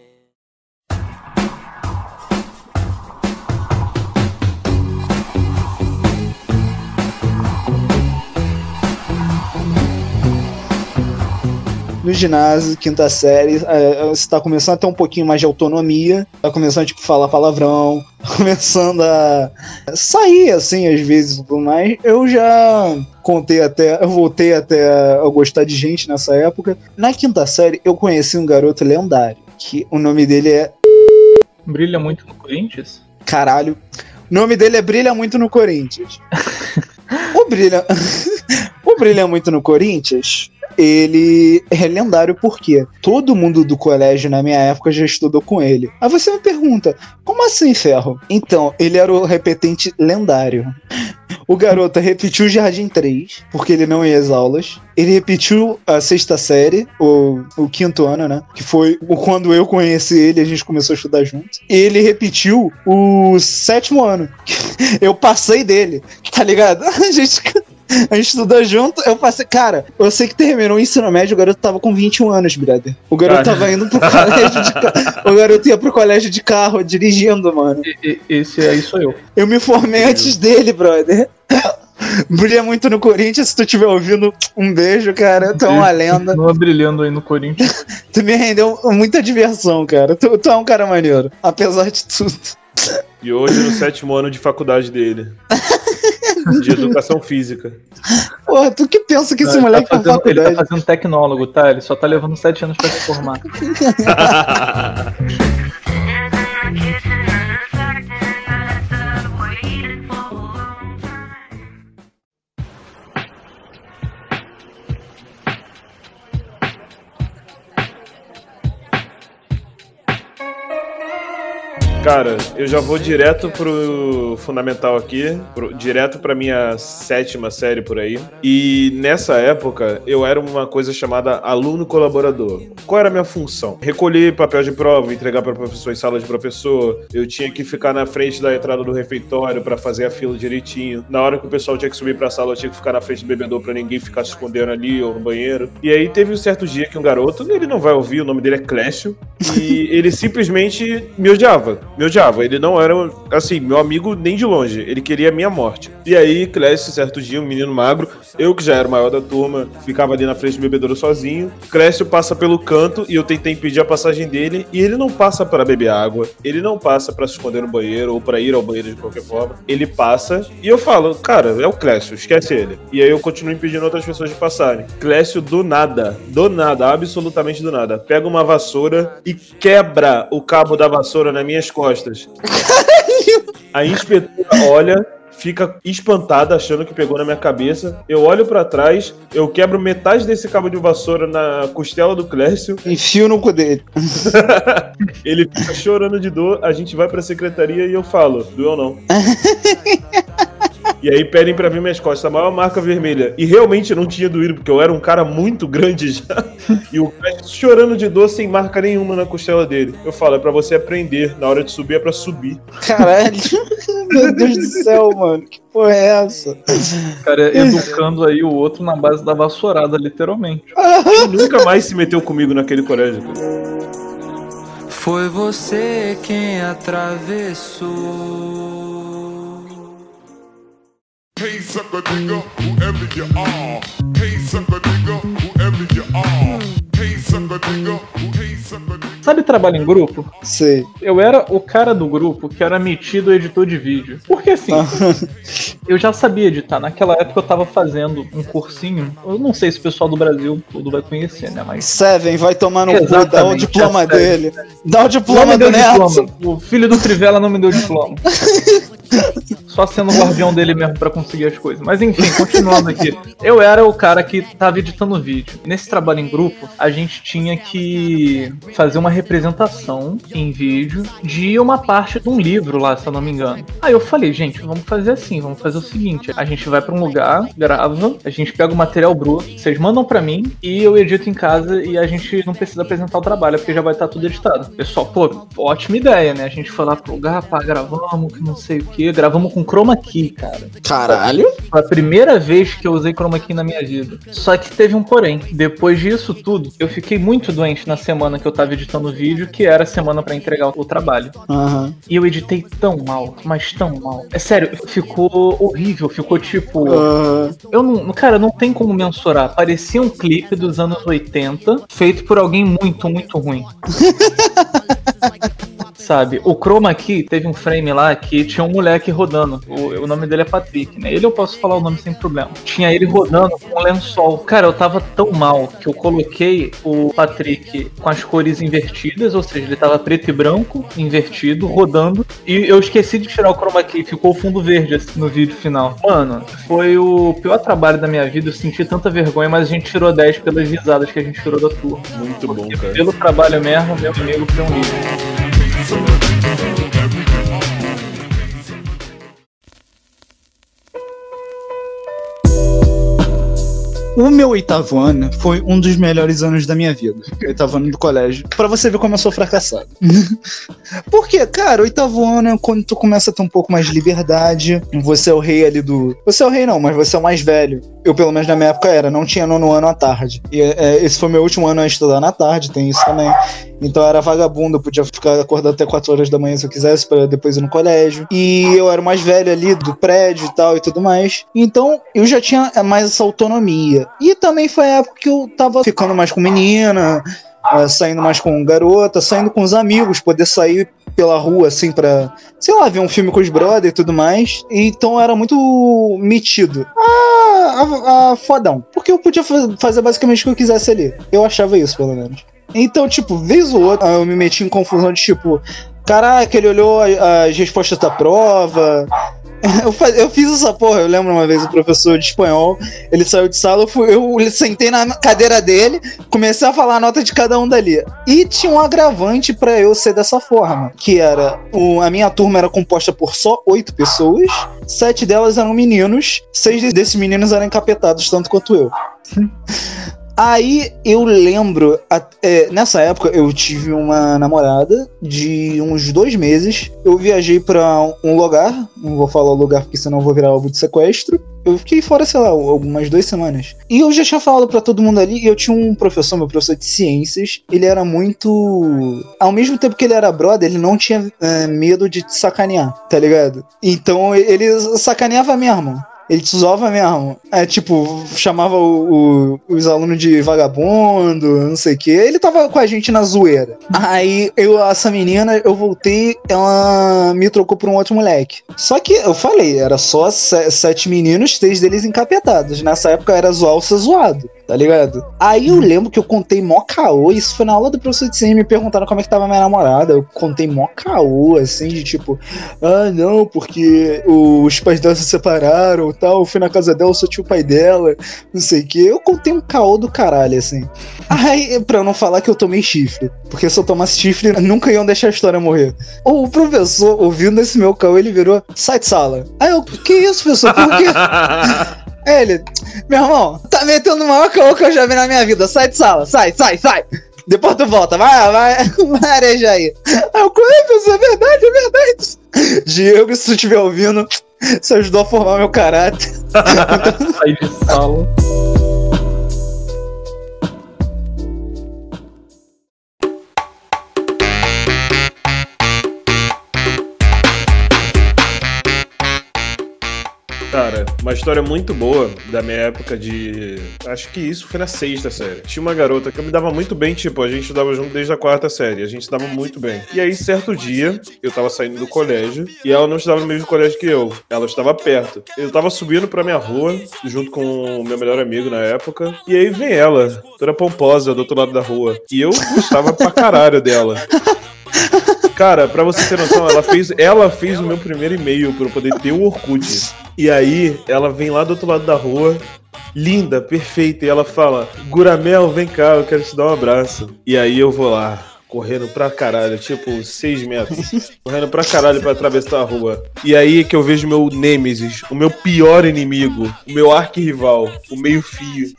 No ginásio, quinta série, é, você tá começando a ter um pouquinho mais de autonomia, tá começando tipo, falar palavrão, começando a sair assim, às vezes e tudo mais. Eu já contei até, eu voltei até a gostar de gente nessa época. Na quinta série, eu conheci um garoto lendário, que o nome dele é Brilha muito no Corinthians? Caralho. O nome dele é Brilha Muito no Corinthians. o Brilha. o Brilha Muito no Corinthians. Ele é lendário porque todo mundo do colégio na minha época já estudou com ele. Aí você me pergunta, como assim, Ferro? Então, ele era o repetente lendário. O garoto repetiu o Jardim 3, porque ele não ia às aulas. Ele repetiu a sexta série, o, o quinto ano, né? Que foi quando eu conheci ele, a gente começou a estudar junto. Ele repetiu o sétimo ano. Eu passei dele, tá ligado? A gente, a gente estudou junto, eu passei. Cara, eu sei que terminou o ensino médio, o garoto tava com 21 anos, brother. O garoto Cara. tava indo pro colégio de carro. O garoto ia pro colégio de carro, dirigindo, mano. E- e- esse aí sou eu. Eu me formei antes dele, brother. Brilha muito no Corinthians, se tu estiver ouvindo, um beijo, cara. Tu é uma lenda. Continua brilhando aí no Corinthians. Tu me rendeu muita diversão, cara. Tu, tu é um cara maneiro, apesar de tudo. E hoje no sétimo ano de faculdade dele. De educação física. Porra, tu que pensa que esse moleque tá fazendo, ele tá fazendo tecnólogo, tá? Ele só tá levando sete anos pra se formar. Cara, eu já vou direto pro fundamental aqui, pro- direto pra minha sétima série por aí. E nessa época eu era uma coisa chamada aluno colaborador. Qual era a minha função? Recolher papel de prova, entregar para professor em sala de professor. Eu tinha que ficar na frente da entrada do refeitório pra fazer a fila direitinho. Na hora que o pessoal tinha que subir pra sala, eu tinha que ficar na frente do bebedor pra ninguém ficar se escondendo ali ou no banheiro. E aí teve um certo dia que um garoto, ele não vai ouvir, o nome dele é Clécio, e ele simplesmente me odiava. Me odiava. Ele não era, assim, meu amigo nem de longe. Ele queria a minha morte. E aí, Clécio, certo dia, um menino magro, eu que já era o maior da turma, ficava ali na frente do bebedouro sozinho. Clécio passa pelo canto e eu tentei impedir a passagem dele. E ele não passa para beber água, ele não passa para se esconder no banheiro ou para ir ao banheiro de qualquer forma. Ele passa e eu falo, cara, é o Clécio, esquece ele. E aí eu continuo impedindo outras pessoas de passarem. Clécio, do nada, do nada, absolutamente do nada, pega uma vassoura e quebra o cabo da vassoura nas minhas costas. A inspetora olha, fica espantada, achando que pegou na minha cabeça. Eu olho pra trás, eu quebro metade desse cabo de vassoura na costela do Clécio. Enfio no cu dele. Ele fica chorando de dor, a gente vai pra secretaria e eu falo, doeu não. E aí pedem pra ver minhas costas, a maior marca vermelha. E realmente não tinha doído, porque eu era um cara muito grande já. E o Clécio chorando de dor sem marca nenhuma na costela dele. Eu falo, é pra você aprender. Na hora de subir é pra subir. Caralho. Meu Deus do céu, mano. Que porra é essa? Cara, educando aí o outro na base da vassourada, literalmente. Ele nunca mais se meteu comigo naquele colégio. cara. Foi você quem atravessou. Sucker nigga, whoever you are. Hey, sucker nigga, whoever you are. Hey, sucker nigga, hey, sucker nigga. Sabe trabalho em grupo? Sei. Eu era o cara do grupo que era metido editor de vídeo. Porque assim, eu já sabia editar. Naquela época eu tava fazendo um cursinho. Eu não sei se o pessoal do Brasil todo vai conhecer, né? Mas. Seven, vai tomar no cu, dá o Exatamente, diploma dele. Dá o Não diploma me deu do Neto. diploma. O filho do Trivela não me deu diploma. Só sendo o guardião dele mesmo pra conseguir as coisas. Mas enfim, continuando aqui. Eu era o cara que tava editando vídeo. Nesse trabalho em grupo, a gente tinha que fazer uma representação em vídeo de uma parte de um livro lá, se eu não me engano. Aí eu falei, gente, vamos fazer assim, vamos fazer o seguinte: a gente vai pra um lugar, grava, a gente pega o material bruto, vocês mandam pra mim e eu edito em casa e a gente não precisa apresentar o trabalho, porque já vai estar tudo editado. Pessoal, pô, ótima ideia, né? A gente foi lá pro lugar, pá, gravamos, que não sei o que, gravamos com chroma key, cara. Caralho. Foi a primeira vez que eu usei chroma key na minha vida. Só que teve um porém. Depois disso tudo, eu fiquei muito doente na semana que eu tava editando o vídeo, que era a semana pra entregar o trabalho. Aham. E eu editei tão mal, mas tão mal. É sério, ficou horrível, ficou tipo. Aham. Eu não. Cara, não tem como mensurar. Parecia um clipe dos anos 80, feito por alguém muito, muito ruim. Sabe, o Chroma Key teve um frame lá que tinha um moleque rodando. O, o nome dele é Patrick, né? Ele eu posso falar o nome sem problema. Tinha ele rodando com um lençol. Cara, eu tava tão mal que eu coloquei o Patrick com as cores invertidas, ou seja, ele tava preto e branco, invertido, rodando. E eu esqueci de tirar o Chroma Key, ficou o fundo verde assim, no vídeo final. Mano, foi o pior trabalho da minha vida. Eu senti tanta vergonha, mas a gente tirou 10 pelas risadas que a gente tirou da turma. Muito bom, cara. Pelo trabalho mesmo, meu amigo foi um livro. O meu oitavo ano foi um dos melhores anos da minha vida. Oitavo ano do colégio. Pra você ver como eu sou fracassado. Porque, cara, oitavo ano é quando tu começa a ter um pouco mais de liberdade. Você é o rei ali do. Você é o rei, não, mas você é o mais velho. Eu, pelo menos na minha época, era. Não tinha nono ano à tarde. E é, esse foi meu último ano a estudar na tarde, tem isso também. Então eu era vagabundo, eu podia ficar acordado até 4 horas da manhã se eu quisesse, pra depois ir no colégio. E eu era o mais velho ali do prédio e tal e tudo mais. Então eu já tinha mais essa autonomia. E também foi a época que eu tava ficando mais com menina, eh, saindo mais com garota, saindo com os amigos, poder sair pela rua assim pra, sei lá, ver um filme com os brothers e tudo mais. Então era muito metido. Ah, a, a fodão. Porque eu podia fa- fazer basicamente o que eu quisesse ali. Eu achava isso, pelo menos. Então, tipo, vez ou outra, eu me meti em confusão de tipo, caraca, ele olhou as respostas da prova. Eu, eu fiz essa porra, eu lembro uma vez o professor de espanhol, ele saiu de sala, eu, fui, eu sentei na cadeira dele, comecei a falar a nota de cada um dali. E tinha um agravante pra eu ser dessa forma, que era, o- a minha turma era composta por só oito pessoas, sete delas eram meninos, seis desses meninos eram encapetados, tanto quanto eu. Aí eu lembro, é, nessa época eu tive uma namorada de uns dois meses. Eu viajei pra um lugar, não vou falar o lugar porque senão eu vou virar alvo de sequestro. Eu fiquei fora, sei lá, algumas duas semanas. E eu já tinha falado pra todo mundo ali. E eu tinha um professor, meu professor de ciências. Ele era muito. Ao mesmo tempo que ele era brother, ele não tinha é, medo de te sacanear, tá ligado? Então ele sacaneava mesmo. Ele te zoava mesmo. É tipo, chamava o- o- os alunos de vagabundo, não sei o que. Ele tava com a gente na zoeira. Aí eu, essa menina, eu voltei, ela me trocou por um outro moleque. Só que eu falei, era só se- sete meninos, três deles encapetados. Nessa época era zoar ou ser zoado. Tá ligado? Aí eu lembro que eu contei mó caô, isso foi na aula do professor de cinema, me perguntaram como é que tava minha namorada, eu contei mó caô, assim, de tipo, ah, não, porque os pais dela se separaram tal, eu fui na casa dela, eu sou tio pai dela, não sei o que, eu contei um caô do caralho, assim. Aí, pra não falar que eu tomei chifre, porque se eu tomasse chifre, nunca iam deixar a história morrer. O professor, ouvindo esse meu caô, ele virou, sai de sala. Aí eu, que isso, professor, por quê? Aí ele, meu irmão, tá metendo o maior caô que eu já vi na minha vida. Sai de sala, sai, sai, sai. Depois tu volta, vai, vai, vai arejar aí. Eu, "Ué, professor, é verdade, é verdade. Diego, se tu estiver ouvindo, você ajudou a formar meu caráter. Sair de sala. Uma história muito boa da minha época de. Acho que isso foi na sexta série. Tinha uma garota que eu me dava muito bem, tipo, a gente estudava junto desde a quarta série. A gente dava muito bem. E aí, certo dia, eu tava saindo do colégio e ela não estudava no mesmo colégio que eu. Ela estava perto. Eu tava subindo pra minha rua, junto com o meu melhor amigo na época. E aí vem ela, toda pomposa, do outro lado da rua. E eu gostava pra caralho dela. Cara, pra você ter noção, ela fez, ela fez o meu primeiro e-mail pra eu poder ter o Orkut. E aí, ela vem lá do outro lado da rua, linda, perfeita, e ela fala: Guramel, vem cá, eu quero te dar um abraço. E aí eu vou lá, correndo pra caralho, tipo, seis metros. correndo pra caralho pra atravessar a rua. E aí que eu vejo meu Nêmesis, o meu pior inimigo, o meu arquirrival, o meio-fio.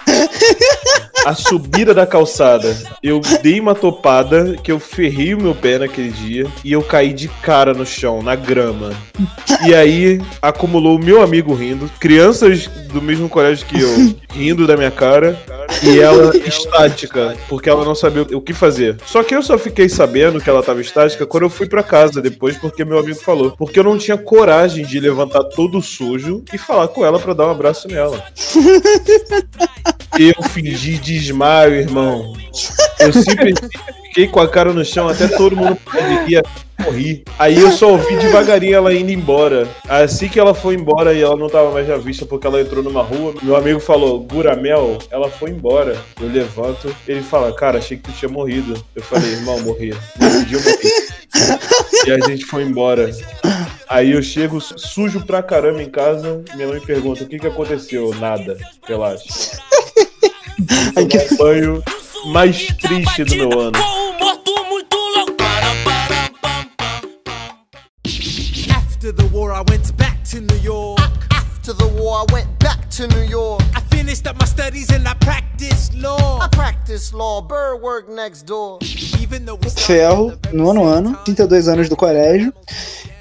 A subida da calçada. Eu dei uma topada que eu ferrei o meu pé naquele dia e eu caí de cara no chão, na grama. E aí acumulou o meu amigo rindo, crianças do mesmo colégio que eu rindo da minha cara e ela estática, porque ela não sabia o que fazer. Só que eu só fiquei sabendo que ela tava estática quando eu fui pra casa depois, porque meu amigo falou. Porque eu não tinha coragem de levantar todo sujo e falar com ela pra dar um abraço nela. Eu fingi desmaio, irmão. Eu simplesmente fiquei com a cara no chão até todo mundo poderia morri. Aí eu só ouvi devagarinho ela indo embora. Assim que ela foi embora e ela não tava mais à vista porque ela entrou numa rua, meu amigo falou: Guramel, ela foi embora. Eu levanto, ele fala: Cara, achei que tu tinha morrido. Eu falei: Irmão, morri. E a gente foi embora. Aí eu chego sujo pra caramba em casa, minha mãe pergunta: O que que aconteceu? Nada, relaxa. Ai, que- O banho mais triste do meu ano. After the war, I went back to New York. After the war, I went back to New York. I finished up my studies and I practiced law. I practiced law, bird work next door. Ferro, nono ano, 32 anos do colégio.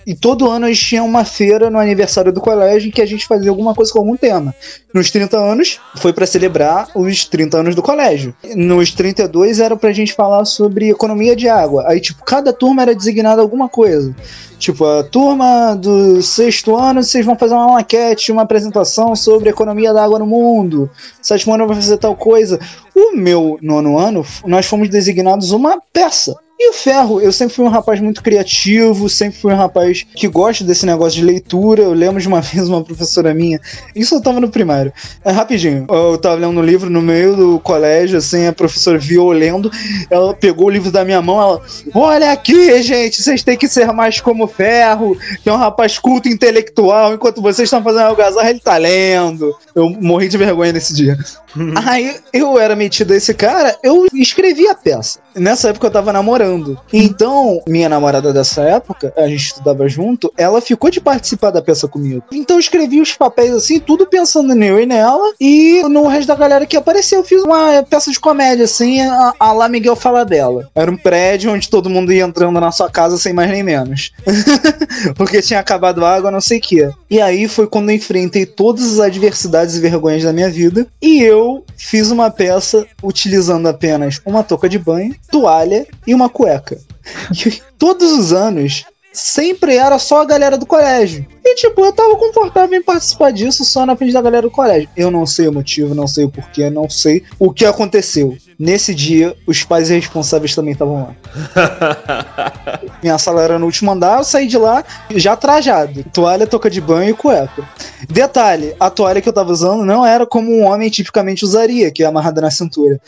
E todo ano a gente tinha uma feira no aniversário do colégio em que a gente fazia alguma coisa com algum tema. Nos 30 anos, foi pra celebrar os 30 anos do colégio. Nos 32 era pra gente falar sobre economia de água. Aí, tipo, cada turma era designada alguma coisa. Tipo, a turma do sexto ano, vocês vão fazer uma maquete, uma apresentação sobre economia da água no mundo. Sétimo ano vai fazer tal coisa. O meu nono ano, nós fomos designados uma peça. E o Ferro, eu sempre fui um rapaz muito criativo, sempre fui um rapaz que gosta desse negócio de leitura. Eu lembro de uma vez uma professora minha, isso eu tava no primário. É rapidinho, eu tava lendo um livro no meio do colégio, assim, a professora viu eu lendo, ela pegou o livro da minha mão, ela, olha aqui, gente, vocês têm que ser mais como Ferro, que é um rapaz culto intelectual, enquanto vocês estão fazendo algazarra, ele tá lendo. Eu morri de vergonha nesse dia. Aí eu era metido a esse cara, eu escrevi a peça. Nessa época eu tava namorando. Então, minha namorada dessa época, a gente estudava junto, ela ficou de participar da peça comigo. Então eu escrevi os papéis assim, tudo pensando nele e nela, e no resto da galera que apareceu, eu fiz uma peça de comédia, assim, a, a lá Miguel Falabella. Era um prédio onde todo mundo ia entrando na sua casa sem mais nem menos. Porque tinha acabado a água, não sei o quê. E aí foi quando eu enfrentei todas as adversidades e vergonhas da minha vida. E eu fiz uma peça utilizando apenas uma touca de banho, toalha e uma cueca. E todos os anos. Sempre era só a galera do colégio. E, tipo, eu tava confortável em participar disso só na frente da galera do colégio. Eu não sei o motivo, não sei o porquê, não sei o que aconteceu. Nesse dia, os pais responsáveis também estavam lá. Minha sala era no último andar, eu saí de lá já trajado. Toalha, touca de banho e cueca. Detalhe, a toalha que eu tava usando não era como um homem tipicamente usaria, que é amarrada na cintura.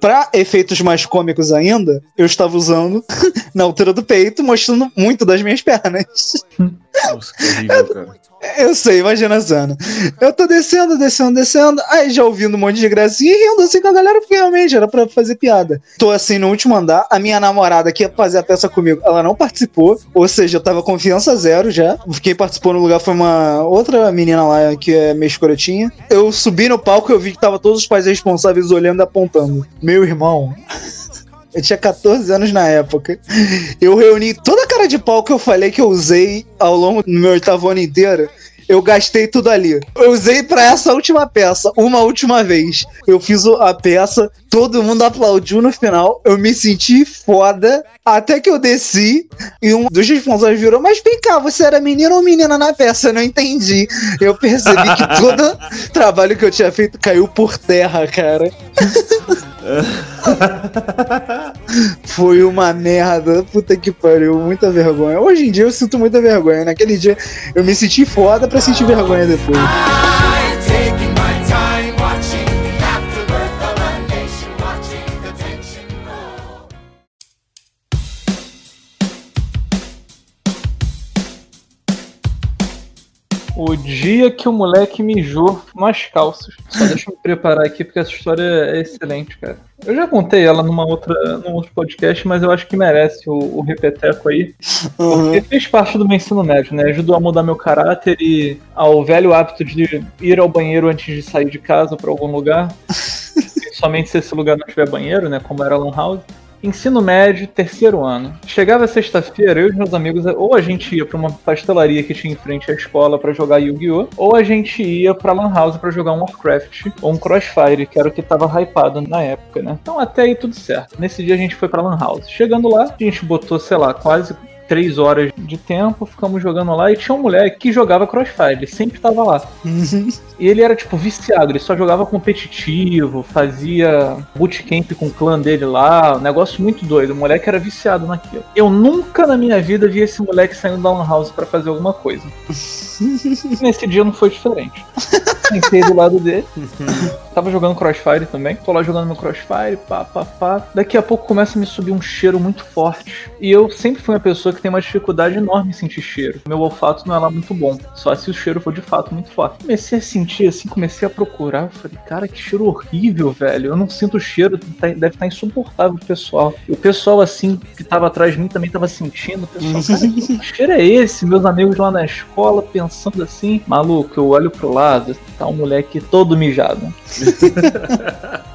Pra efeitos mais cômicos ainda, eu estava usando na altura do peito, mostrando muito das minhas pernas. Nossa, que horrível, cara. Eu sei, imagina a cena. Eu tô descendo, descendo, descendo, aí já ouvindo um monte de gracinha e rindo assim com a galera, porque realmente era pra fazer piada. Tô assim no último andar, a minha namorada que ia fazer a peça comigo, ela não participou, ou seja, eu tava confiança zero já. Quem participou no lugar foi uma outra menina lá que é meio escrotinha. Eu subi no palco e eu vi que tava todos os pais responsáveis olhando e apontando. Meu irmão. Eu tinha 14 anos na época. Eu reuni toda a cara de pau que eu falei que eu usei ao longo do meu oitavo ano inteiro. Eu gastei tudo ali. Eu usei pra essa última peça, uma última vez. Eu fiz a peça, todo mundo aplaudiu no final. Eu me senti foda. Até que eu desci e um dos responsáveis virou: Mas vem cá, você era menino ou menina na peça? Eu não entendi. Eu percebi que todo trabalho que eu tinha feito caiu por terra, cara. Foi uma merda. Puta que pariu. Muita vergonha. Hoje em dia eu sinto muita vergonha. Naquele dia eu me senti foda pra sentir vergonha depois. O dia que o moleque mijou nas calças. Só deixa eu me preparar aqui, porque essa história é excelente, cara. Eu já contei ela numa outra, num outro podcast, mas eu acho que merece o, o repeteco aí. Porque fez parte do meu ensino médio, né? Ajudou a mudar meu caráter e ao velho hábito de ir ao banheiro antes de sair de casa pra algum lugar. Somente se esse lugar não tiver banheiro, né? Como era a Lan House. Ensino médio, terceiro ano. Chegava sexta-feira, eu e meus amigos, ou a gente ia pra uma pastelaria que tinha em frente à escola pra jogar Yu-Gi-Oh! ou a gente ia pra Lan House pra jogar um Warcraft ou um Crossfire, que era o que tava hypado na época, né? Então até aí tudo certo. Nesse dia a gente foi pra Lan House. Chegando lá, a gente botou, sei lá, quase três horas de tempo, ficamos jogando lá e tinha um moleque que jogava Crossfire, ele sempre tava lá. E ele era, tipo, viciado, ele só jogava competitivo, fazia bootcamp com o clã dele lá, um negócio muito doido. O moleque era viciado naquilo. Eu nunca na minha vida vi esse moleque saindo da Lan House pra fazer alguma coisa. Nesse dia não foi diferente. Sentei do lado dele. Tava jogando Crossfire também. Tô lá jogando meu Crossfire, pá, pá, pá. Daqui a pouco começa a me subir um cheiro muito forte. E eu sempre fui uma pessoa que tem uma dificuldade enorme em sentir cheiro. Meu olfato não é lá muito bom. Só se o cheiro for de fato muito forte. Comecei a sentir assim, comecei a procurar. Eu falei, cara, que cheiro horrível, velho. Eu não sinto o cheiro, tá- deve estar insuportável pro pessoal. E o pessoal, assim, que tava atrás de mim também tava sentindo. O pessoal, cara, que cheiro é esse? Meus amigos lá na escola pensando assim. Maluco, eu olho pro lado, tá um moleque todo mijado.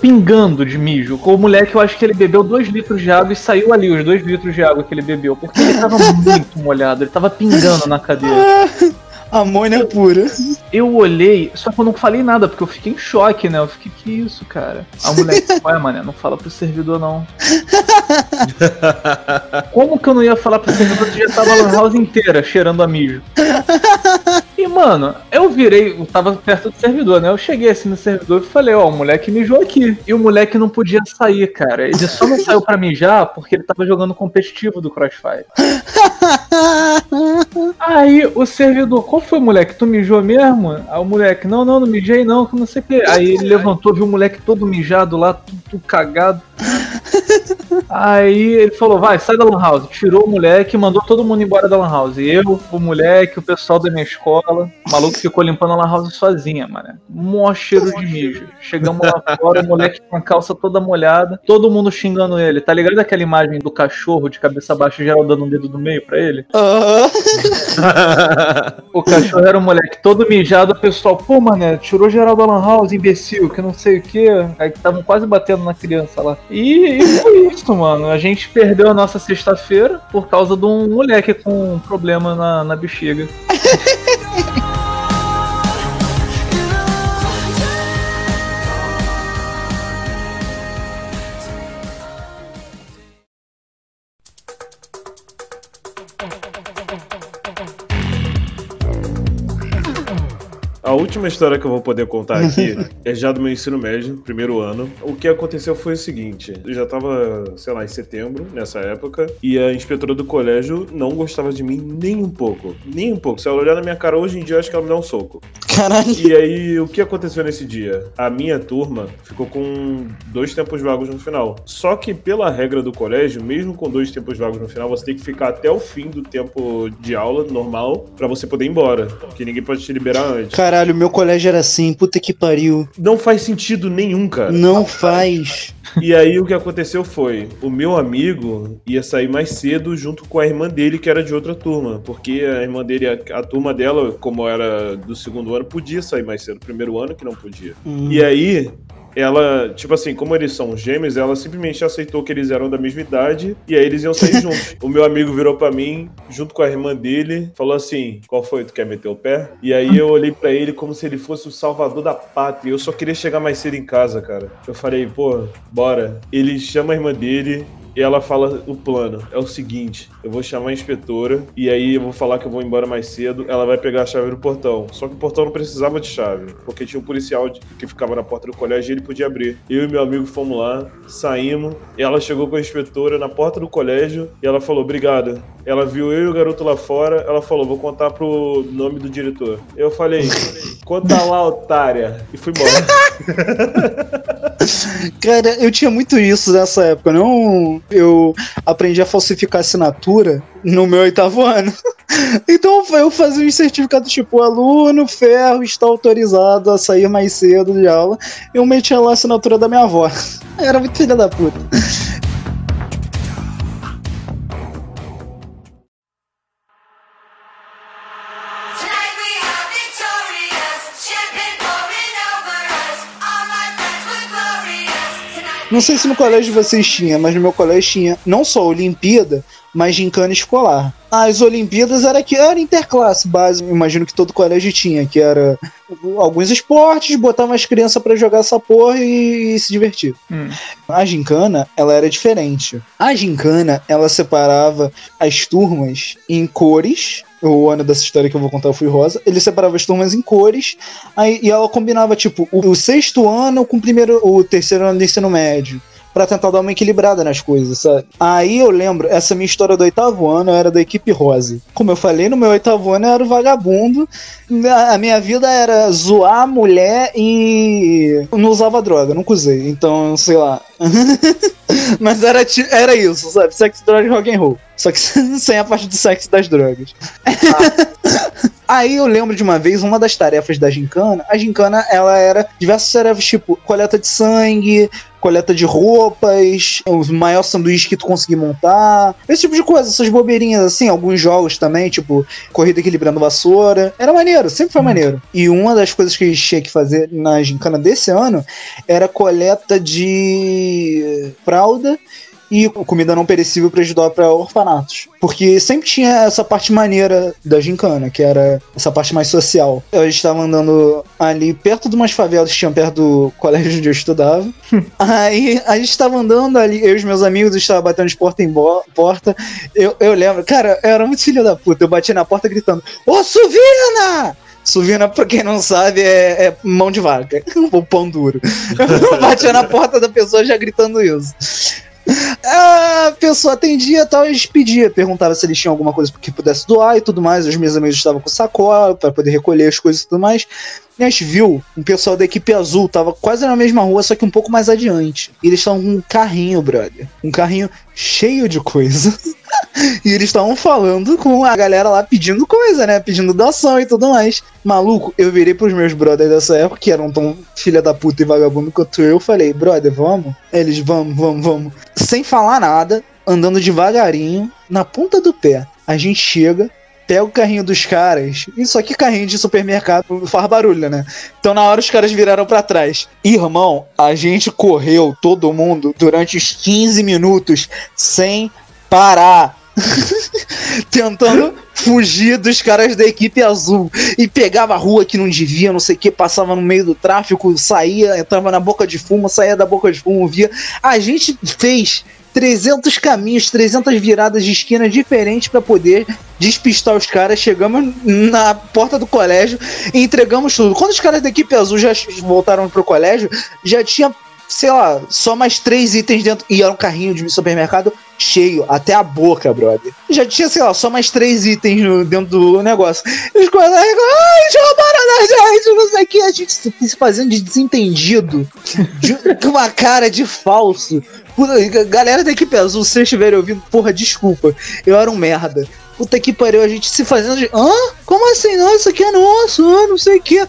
Pingando de mijo. Com o moleque, eu acho que ele bebeu 2 litros de água e saiu ali os 2 litros de água que ele bebeu. Porque ele tava muito molhado, ele tava pingando na cadeira. Amônia pura. Eu olhei, só que eu não falei nada, porque eu fiquei em choque, né? Eu fiquei, que isso, cara? A moleque, ué, mané, não fala pro servidor, não. Como que eu não ia falar pro servidor que já tava a lan house inteira cheirando a mijo? E, mano, eu virei, eu tava perto do servidor, né? Eu cheguei assim no servidor e falei, ó, o moleque mijou aqui. E o moleque não podia sair, cara. Ele só não saiu pra mijar porque ele tava jogando competitivo do Crossfire. Aí o servidor, qual foi, moleque? Tu mijou mesmo? Aí o moleque, não, não, não mijei não, que não sei o que. Aí ele levantou, viu o moleque todo mijado lá, tudo, tudo cagado. Aí ele falou, vai, sai da Lan House. Tirou o moleque e mandou todo mundo embora da Lan House. Eu, o moleque, o pessoal da minha escola. O maluco ficou limpando a Lan House sozinha, mano. Mó cheiro de mijo. Chegamos lá fora, o moleque com a calça toda molhada, todo mundo xingando ele. Tá ligado aquela imagem do cachorro de cabeça baixa, geral dando um dedo do meio pra ele? O cachorro era um moleque todo mijado, o pessoal, pô, mané, tirou geral da Lan House, imbecil, que não sei o que. Aí estavam quase batendo na criança lá. E, e foi isso, mano. A gente perdeu a nossa sexta-feira por causa de um moleque com um problema na, na bexiga. última história que eu vou poder contar aqui é já do meu ensino médio, primeiro ano. O que aconteceu foi o seguinte: eu já tava, sei lá, em setembro, nessa época, e a inspetora do colégio não gostava de mim nem um pouco. Nem um pouco. Se ela olhar na minha cara hoje em dia, eu acho que ela me dá um soco. Caralho. E aí, o que aconteceu nesse dia? A minha turma ficou com dois tempos vagos no final. Só que, pela regra do colégio, mesmo com dois tempos vagos no final, você tem que ficar até o fim do tempo de aula normal pra você poder ir embora. Porque ninguém pode te liberar antes. Caralho, meu colégio era assim, puta que pariu. Não faz sentido nenhum, cara. Não faz. E aí o que aconteceu foi, o meu amigo ia sair mais cedo junto com a irmã dele, que era de outra turma. Porque a irmã dele, a, a turma dela, como era do segundo ano, podia sair mais cedo. Primeiro ano que não podia. Hum. E aí, ela, tipo assim, como eles são gêmeos, ela simplesmente aceitou que eles eram da mesma idade e aí eles iam sair juntos. O meu amigo virou pra mim, junto com a irmã dele, falou assim: Qual foi? Tu quer meter o pé? E aí eu olhei pra ele como se ele fosse o salvador da pátria. Eu só queria chegar mais cedo em casa, cara. Eu falei: Pô, bora. Ele chama a irmã dele. E ela fala o plano. É o seguinte: eu vou chamar a inspetora e aí eu vou falar que eu vou embora mais cedo. Ela vai pegar a chave do portão. Só que o portão não precisava de chave, porque tinha um policial que ficava na porta do colégio e ele podia abrir. Eu e meu amigo fomos lá, saímos. Ela chegou com a inspetora na porta do colégio e ela falou: Obrigada. Ela viu eu e o garoto lá fora. Ela falou: Vou contar pro nome do diretor. Eu falei: Conta lá, otária. E fui embora. Cara, eu tinha muito isso nessa época. Não, eu aprendi a falsificar assinatura no meu oitavo ano. Então eu fazia um certificado tipo aluno ferro está autorizado a sair mais cedo de aula. Eu metia lá a assinatura da minha avó. Era muito filha da puta. Não sei se no colégio vocês tinham, mas no meu colégio tinha não só Olimpíada, mas gincana escolar. As Olimpíadas era que era interclasse básico, imagino que todo colégio tinha, que era alguns esportes, botavam as crianças pra jogar essa porra e, e se divertir. Hum. A gincana, ela era diferente. A gincana, ela separava as turmas em cores. O ano dessa história que eu vou contar fui rosa. Ele separava as turmas em cores. Aí, e ela combinava, tipo, o, o sexto ano com o primeiro, o terceiro ano do ensino médio. Pra tentar dar uma equilibrada nas coisas, sabe? Aí eu lembro, essa minha história do oitavo ano eu era da equipe rosa. Como eu falei, no meu oitavo ano eu era o vagabundo. A minha vida era zoar mulher e. Não usava droga, nunca usei. Então, sei lá. Mas era, era isso, sabe? Sexo, droga e rock and roll. Só que sem a parte do sexo e das drogas. Aí eu lembro de uma vez, uma das tarefas da gincana, a gincana ela era diversas tarefas, tipo coleta de sangue, coleta de roupas, o maior sanduíche que tu conseguir montar, esse tipo de coisa, essas bobeirinhas assim, alguns jogos também, tipo corrida equilibrando vassoura. Era maneiro, sempre foi maneiro. E uma das coisas que a gente tinha que fazer na gincana desse ano era coleta de fralda e comida não perecível para ajudar para orfanatos. Porque sempre tinha essa parte maneira da gincana, que era essa parte mais social. Eu estava andando ali perto de umas favelas que tinham perto do colégio onde eu estudava. Aí a gente estava andando ali, eu e os meus amigos estavam batendo de porta em porta. Eu, eu lembro, cara, eu era muito filho da puta. Eu bati na porta gritando: Ô Suvina! Suvina, pra quem não sabe, é, é mão de vaca, ou pão duro. Eu batia na porta da pessoa já gritando isso. A pessoa atendia e tal, eles pediam, perguntava se eles tinham alguma coisa que pudesse doar e tudo mais. Os meus amigos estavam com sacola para poder recolher as coisas e tudo mais. E viu um pessoal da equipe azul, tava quase na mesma rua, só que um pouco mais adiante. E eles estavam com um carrinho, brother. Um carrinho cheio de coisa. e eles estavam falando com a galera lá pedindo coisa, né? Pedindo doação e tudo mais. Maluco, eu virei pros meus brothers dessa época, que eram tão filha da puta e vagabundo quanto eu, falei, brother, vamos? Eles, vamos, vamos, vamos. Sem falar nada, andando devagarinho, na ponta do pé. A gente chega, pega o carrinho dos caras, isso aqui carrinho de supermercado faz barulho, né? Então na hora os caras viraram pra trás. Irmão, a gente correu todo mundo durante os 15 minutos sem parar. Tentando fugir dos caras da equipe azul. E pegava a rua que não devia, não sei o que, passava no meio do tráfico, saía, entrava na boca de fumo, saía da boca de fumo, via. A gente fez 300 caminhos, 300 viradas de esquina diferentes pra poder despistar os caras, chegamos na porta do colégio e entregamos tudo. Quando os caras da equipe azul já voltaram pro colégio, já tinha, sei lá, só mais três itens dentro. E era um carrinho de supermercado cheio, até a boca, brother. Já tinha, sei lá, só mais três itens no- dentro do negócio. E os colegas, ai, eles roubaram da gente, não sei o que. A gente se fazendo de desentendido, de- com uma cara de falso. Galera da equipe azul, se vocês estiverem ouvindo, porra, desculpa. Eu era um merda. Puta que pariu, a gente se fazendo de. Hã? Como assim? Não, isso aqui é nosso, ah, não sei o que.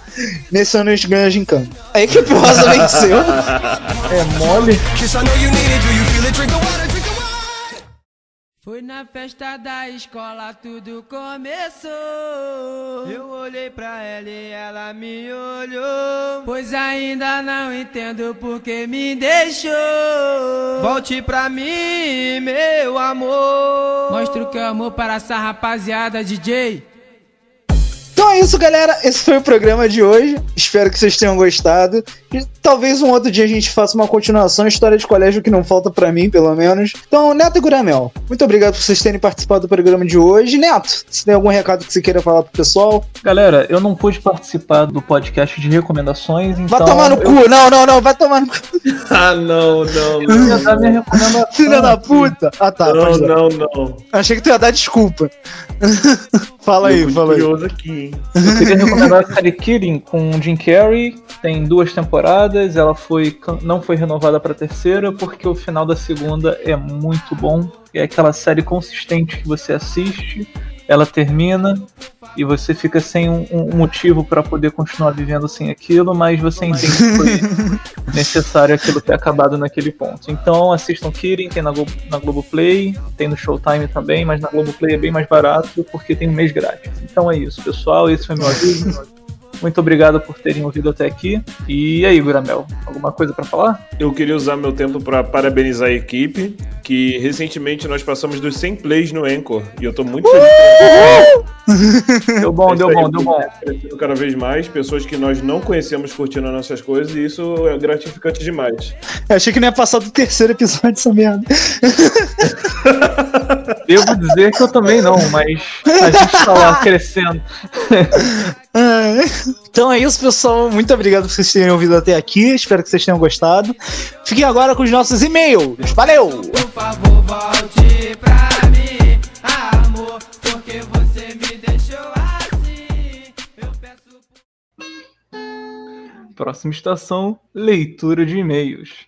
Nesse ano a gente ganha a gincana. A equipe rosa venceu. É mole. Foi na festa da escola tudo começou. Eu olhei pra ela e ela me olhou. Pois ainda não entendo por que me deixou. Volte pra mim, meu amor. Mostra o que é amor para essa rapaziada, DJ. Então é isso, galera. Esse foi o programa de hoje. Espero que vocês tenham gostado. E talvez um outro dia a gente faça uma continuação, história de colégio que não falta pra mim, pelo menos. Então, Neto e Guramel, muito obrigado por vocês terem participado do programa de hoje. Neto, se tem algum recado que você queira falar pro pessoal, Galera, eu não pude participar do podcast de recomendações, então. vai tomar no eu cu. Não, não, não, vai tomar no cu. Ah, não, não, Eu ia não. dar minha recomendação. Filha da puta. Ah, tá. Não, não, não. Achei que tu ia dar desculpa. fala aí, fala aí. curioso aqui, hein? Eu queria recomendar a série Killing com Jim Carrey. Tem duas temporadas. Ela foi não foi renovada para terceira porque o final da segunda é muito bom. É aquela série consistente que você assiste, ela termina e você fica sem um, um motivo para poder continuar vivendo sem aquilo, mas você entende que foi necessário aquilo ter acabado naquele ponto. Então assistam Killing, tem na, Glo na Globoplay, tem no Showtime também, mas na Globoplay é bem mais barato porque tem um mês grátis. Então é isso, pessoal. Esse foi meu aviso. Muito obrigado por terem ouvido até aqui. E aí, Guramel, alguma coisa pra falar? Eu queria usar meu tempo para parabenizar a equipe, que recentemente nós passamos dos 100 plays no Anchor, e eu tô muito feliz. Deu bom, É deu isso aí, bom, deu bom. Crescendo cada vez mais, pessoas que nós não conhecemos curtindo as nossas coisas, e isso é gratificante demais. Eu achei que não ia passar do terceiro episódio dessa merda. Devo dizer que eu também não, mas a gente tá lá crescendo. Então é isso, pessoal. Muito obrigado por vocês terem ouvido até aqui. Espero que vocês tenham gostado. Fiquem agora com os nossos e-mails. Valeu! Assim. Próxima estação: leitura de e-mails.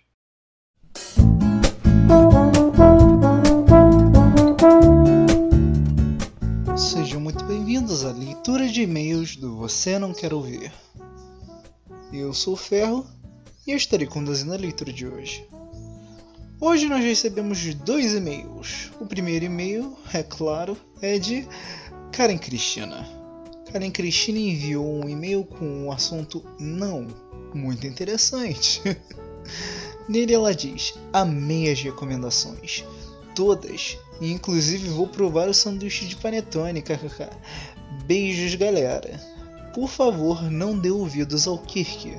Bem-vindos à leitura de e-mails do Você Não Quer Ouvir. Eu sou o Ferro e eu estarei conduzindo a leitura de hoje. Hoje nós recebemos dois e-mails. O primeiro e-mail, é claro, é de Karen Cristina. Karen Cristina enviou um e-mail com um assunto não muito interessante. Nele ela diz: Amei as recomendações. Todas. E inclusive vou provar o sanduíche de panetone, kkk. Beijos, galera. Por favor, não dê ouvidos ao Kirk.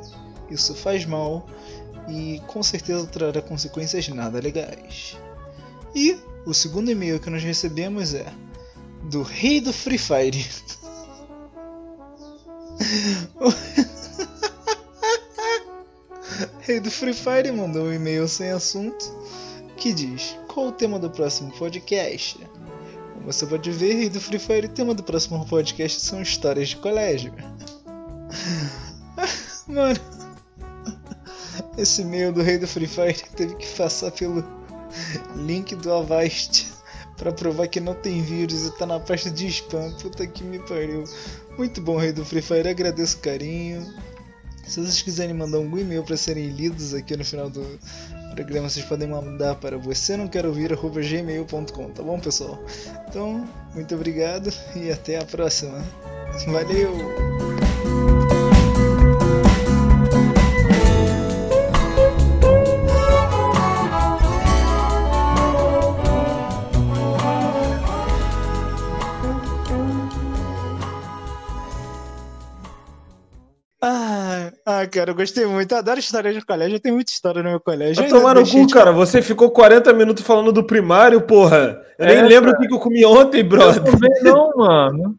Isso faz mal e com certeza trará consequências nada legais. E o segundo e-mail que nós recebemos é do Rei do Free Fire. Rei do Free Fire mandou um e-mail sem assunto que diz: Qual o tema do próximo podcast? Como você pode ver, do Free Fire, o tema do próximo podcast são histórias de colégio. Mano, esse e-mail do Rei do Free Fire teve que passar pelo link do Avast pra provar que não tem vírus e tá na pasta de spam. Puta que me pariu. Muito bom, Rei do Free Fire, agradeço o carinho. Se vocês quiserem mandar algum e-mail para serem lidos aqui no final do programa, vocês podem mandar para você não quero ouvir gmail.com, tá bom, pessoal? Então, muito obrigado e até a próxima. Valeu! Ah, cara, eu gostei muito. Eu adoro história de colégio. Eu tenho muita história no meu colégio. Vai Eu tomar no cu, de- cara. Você ficou 40 minutos falando do primário, porra. Eu nem É, lembro o cara. que que eu comi ontem, Eu brother. também não, mano.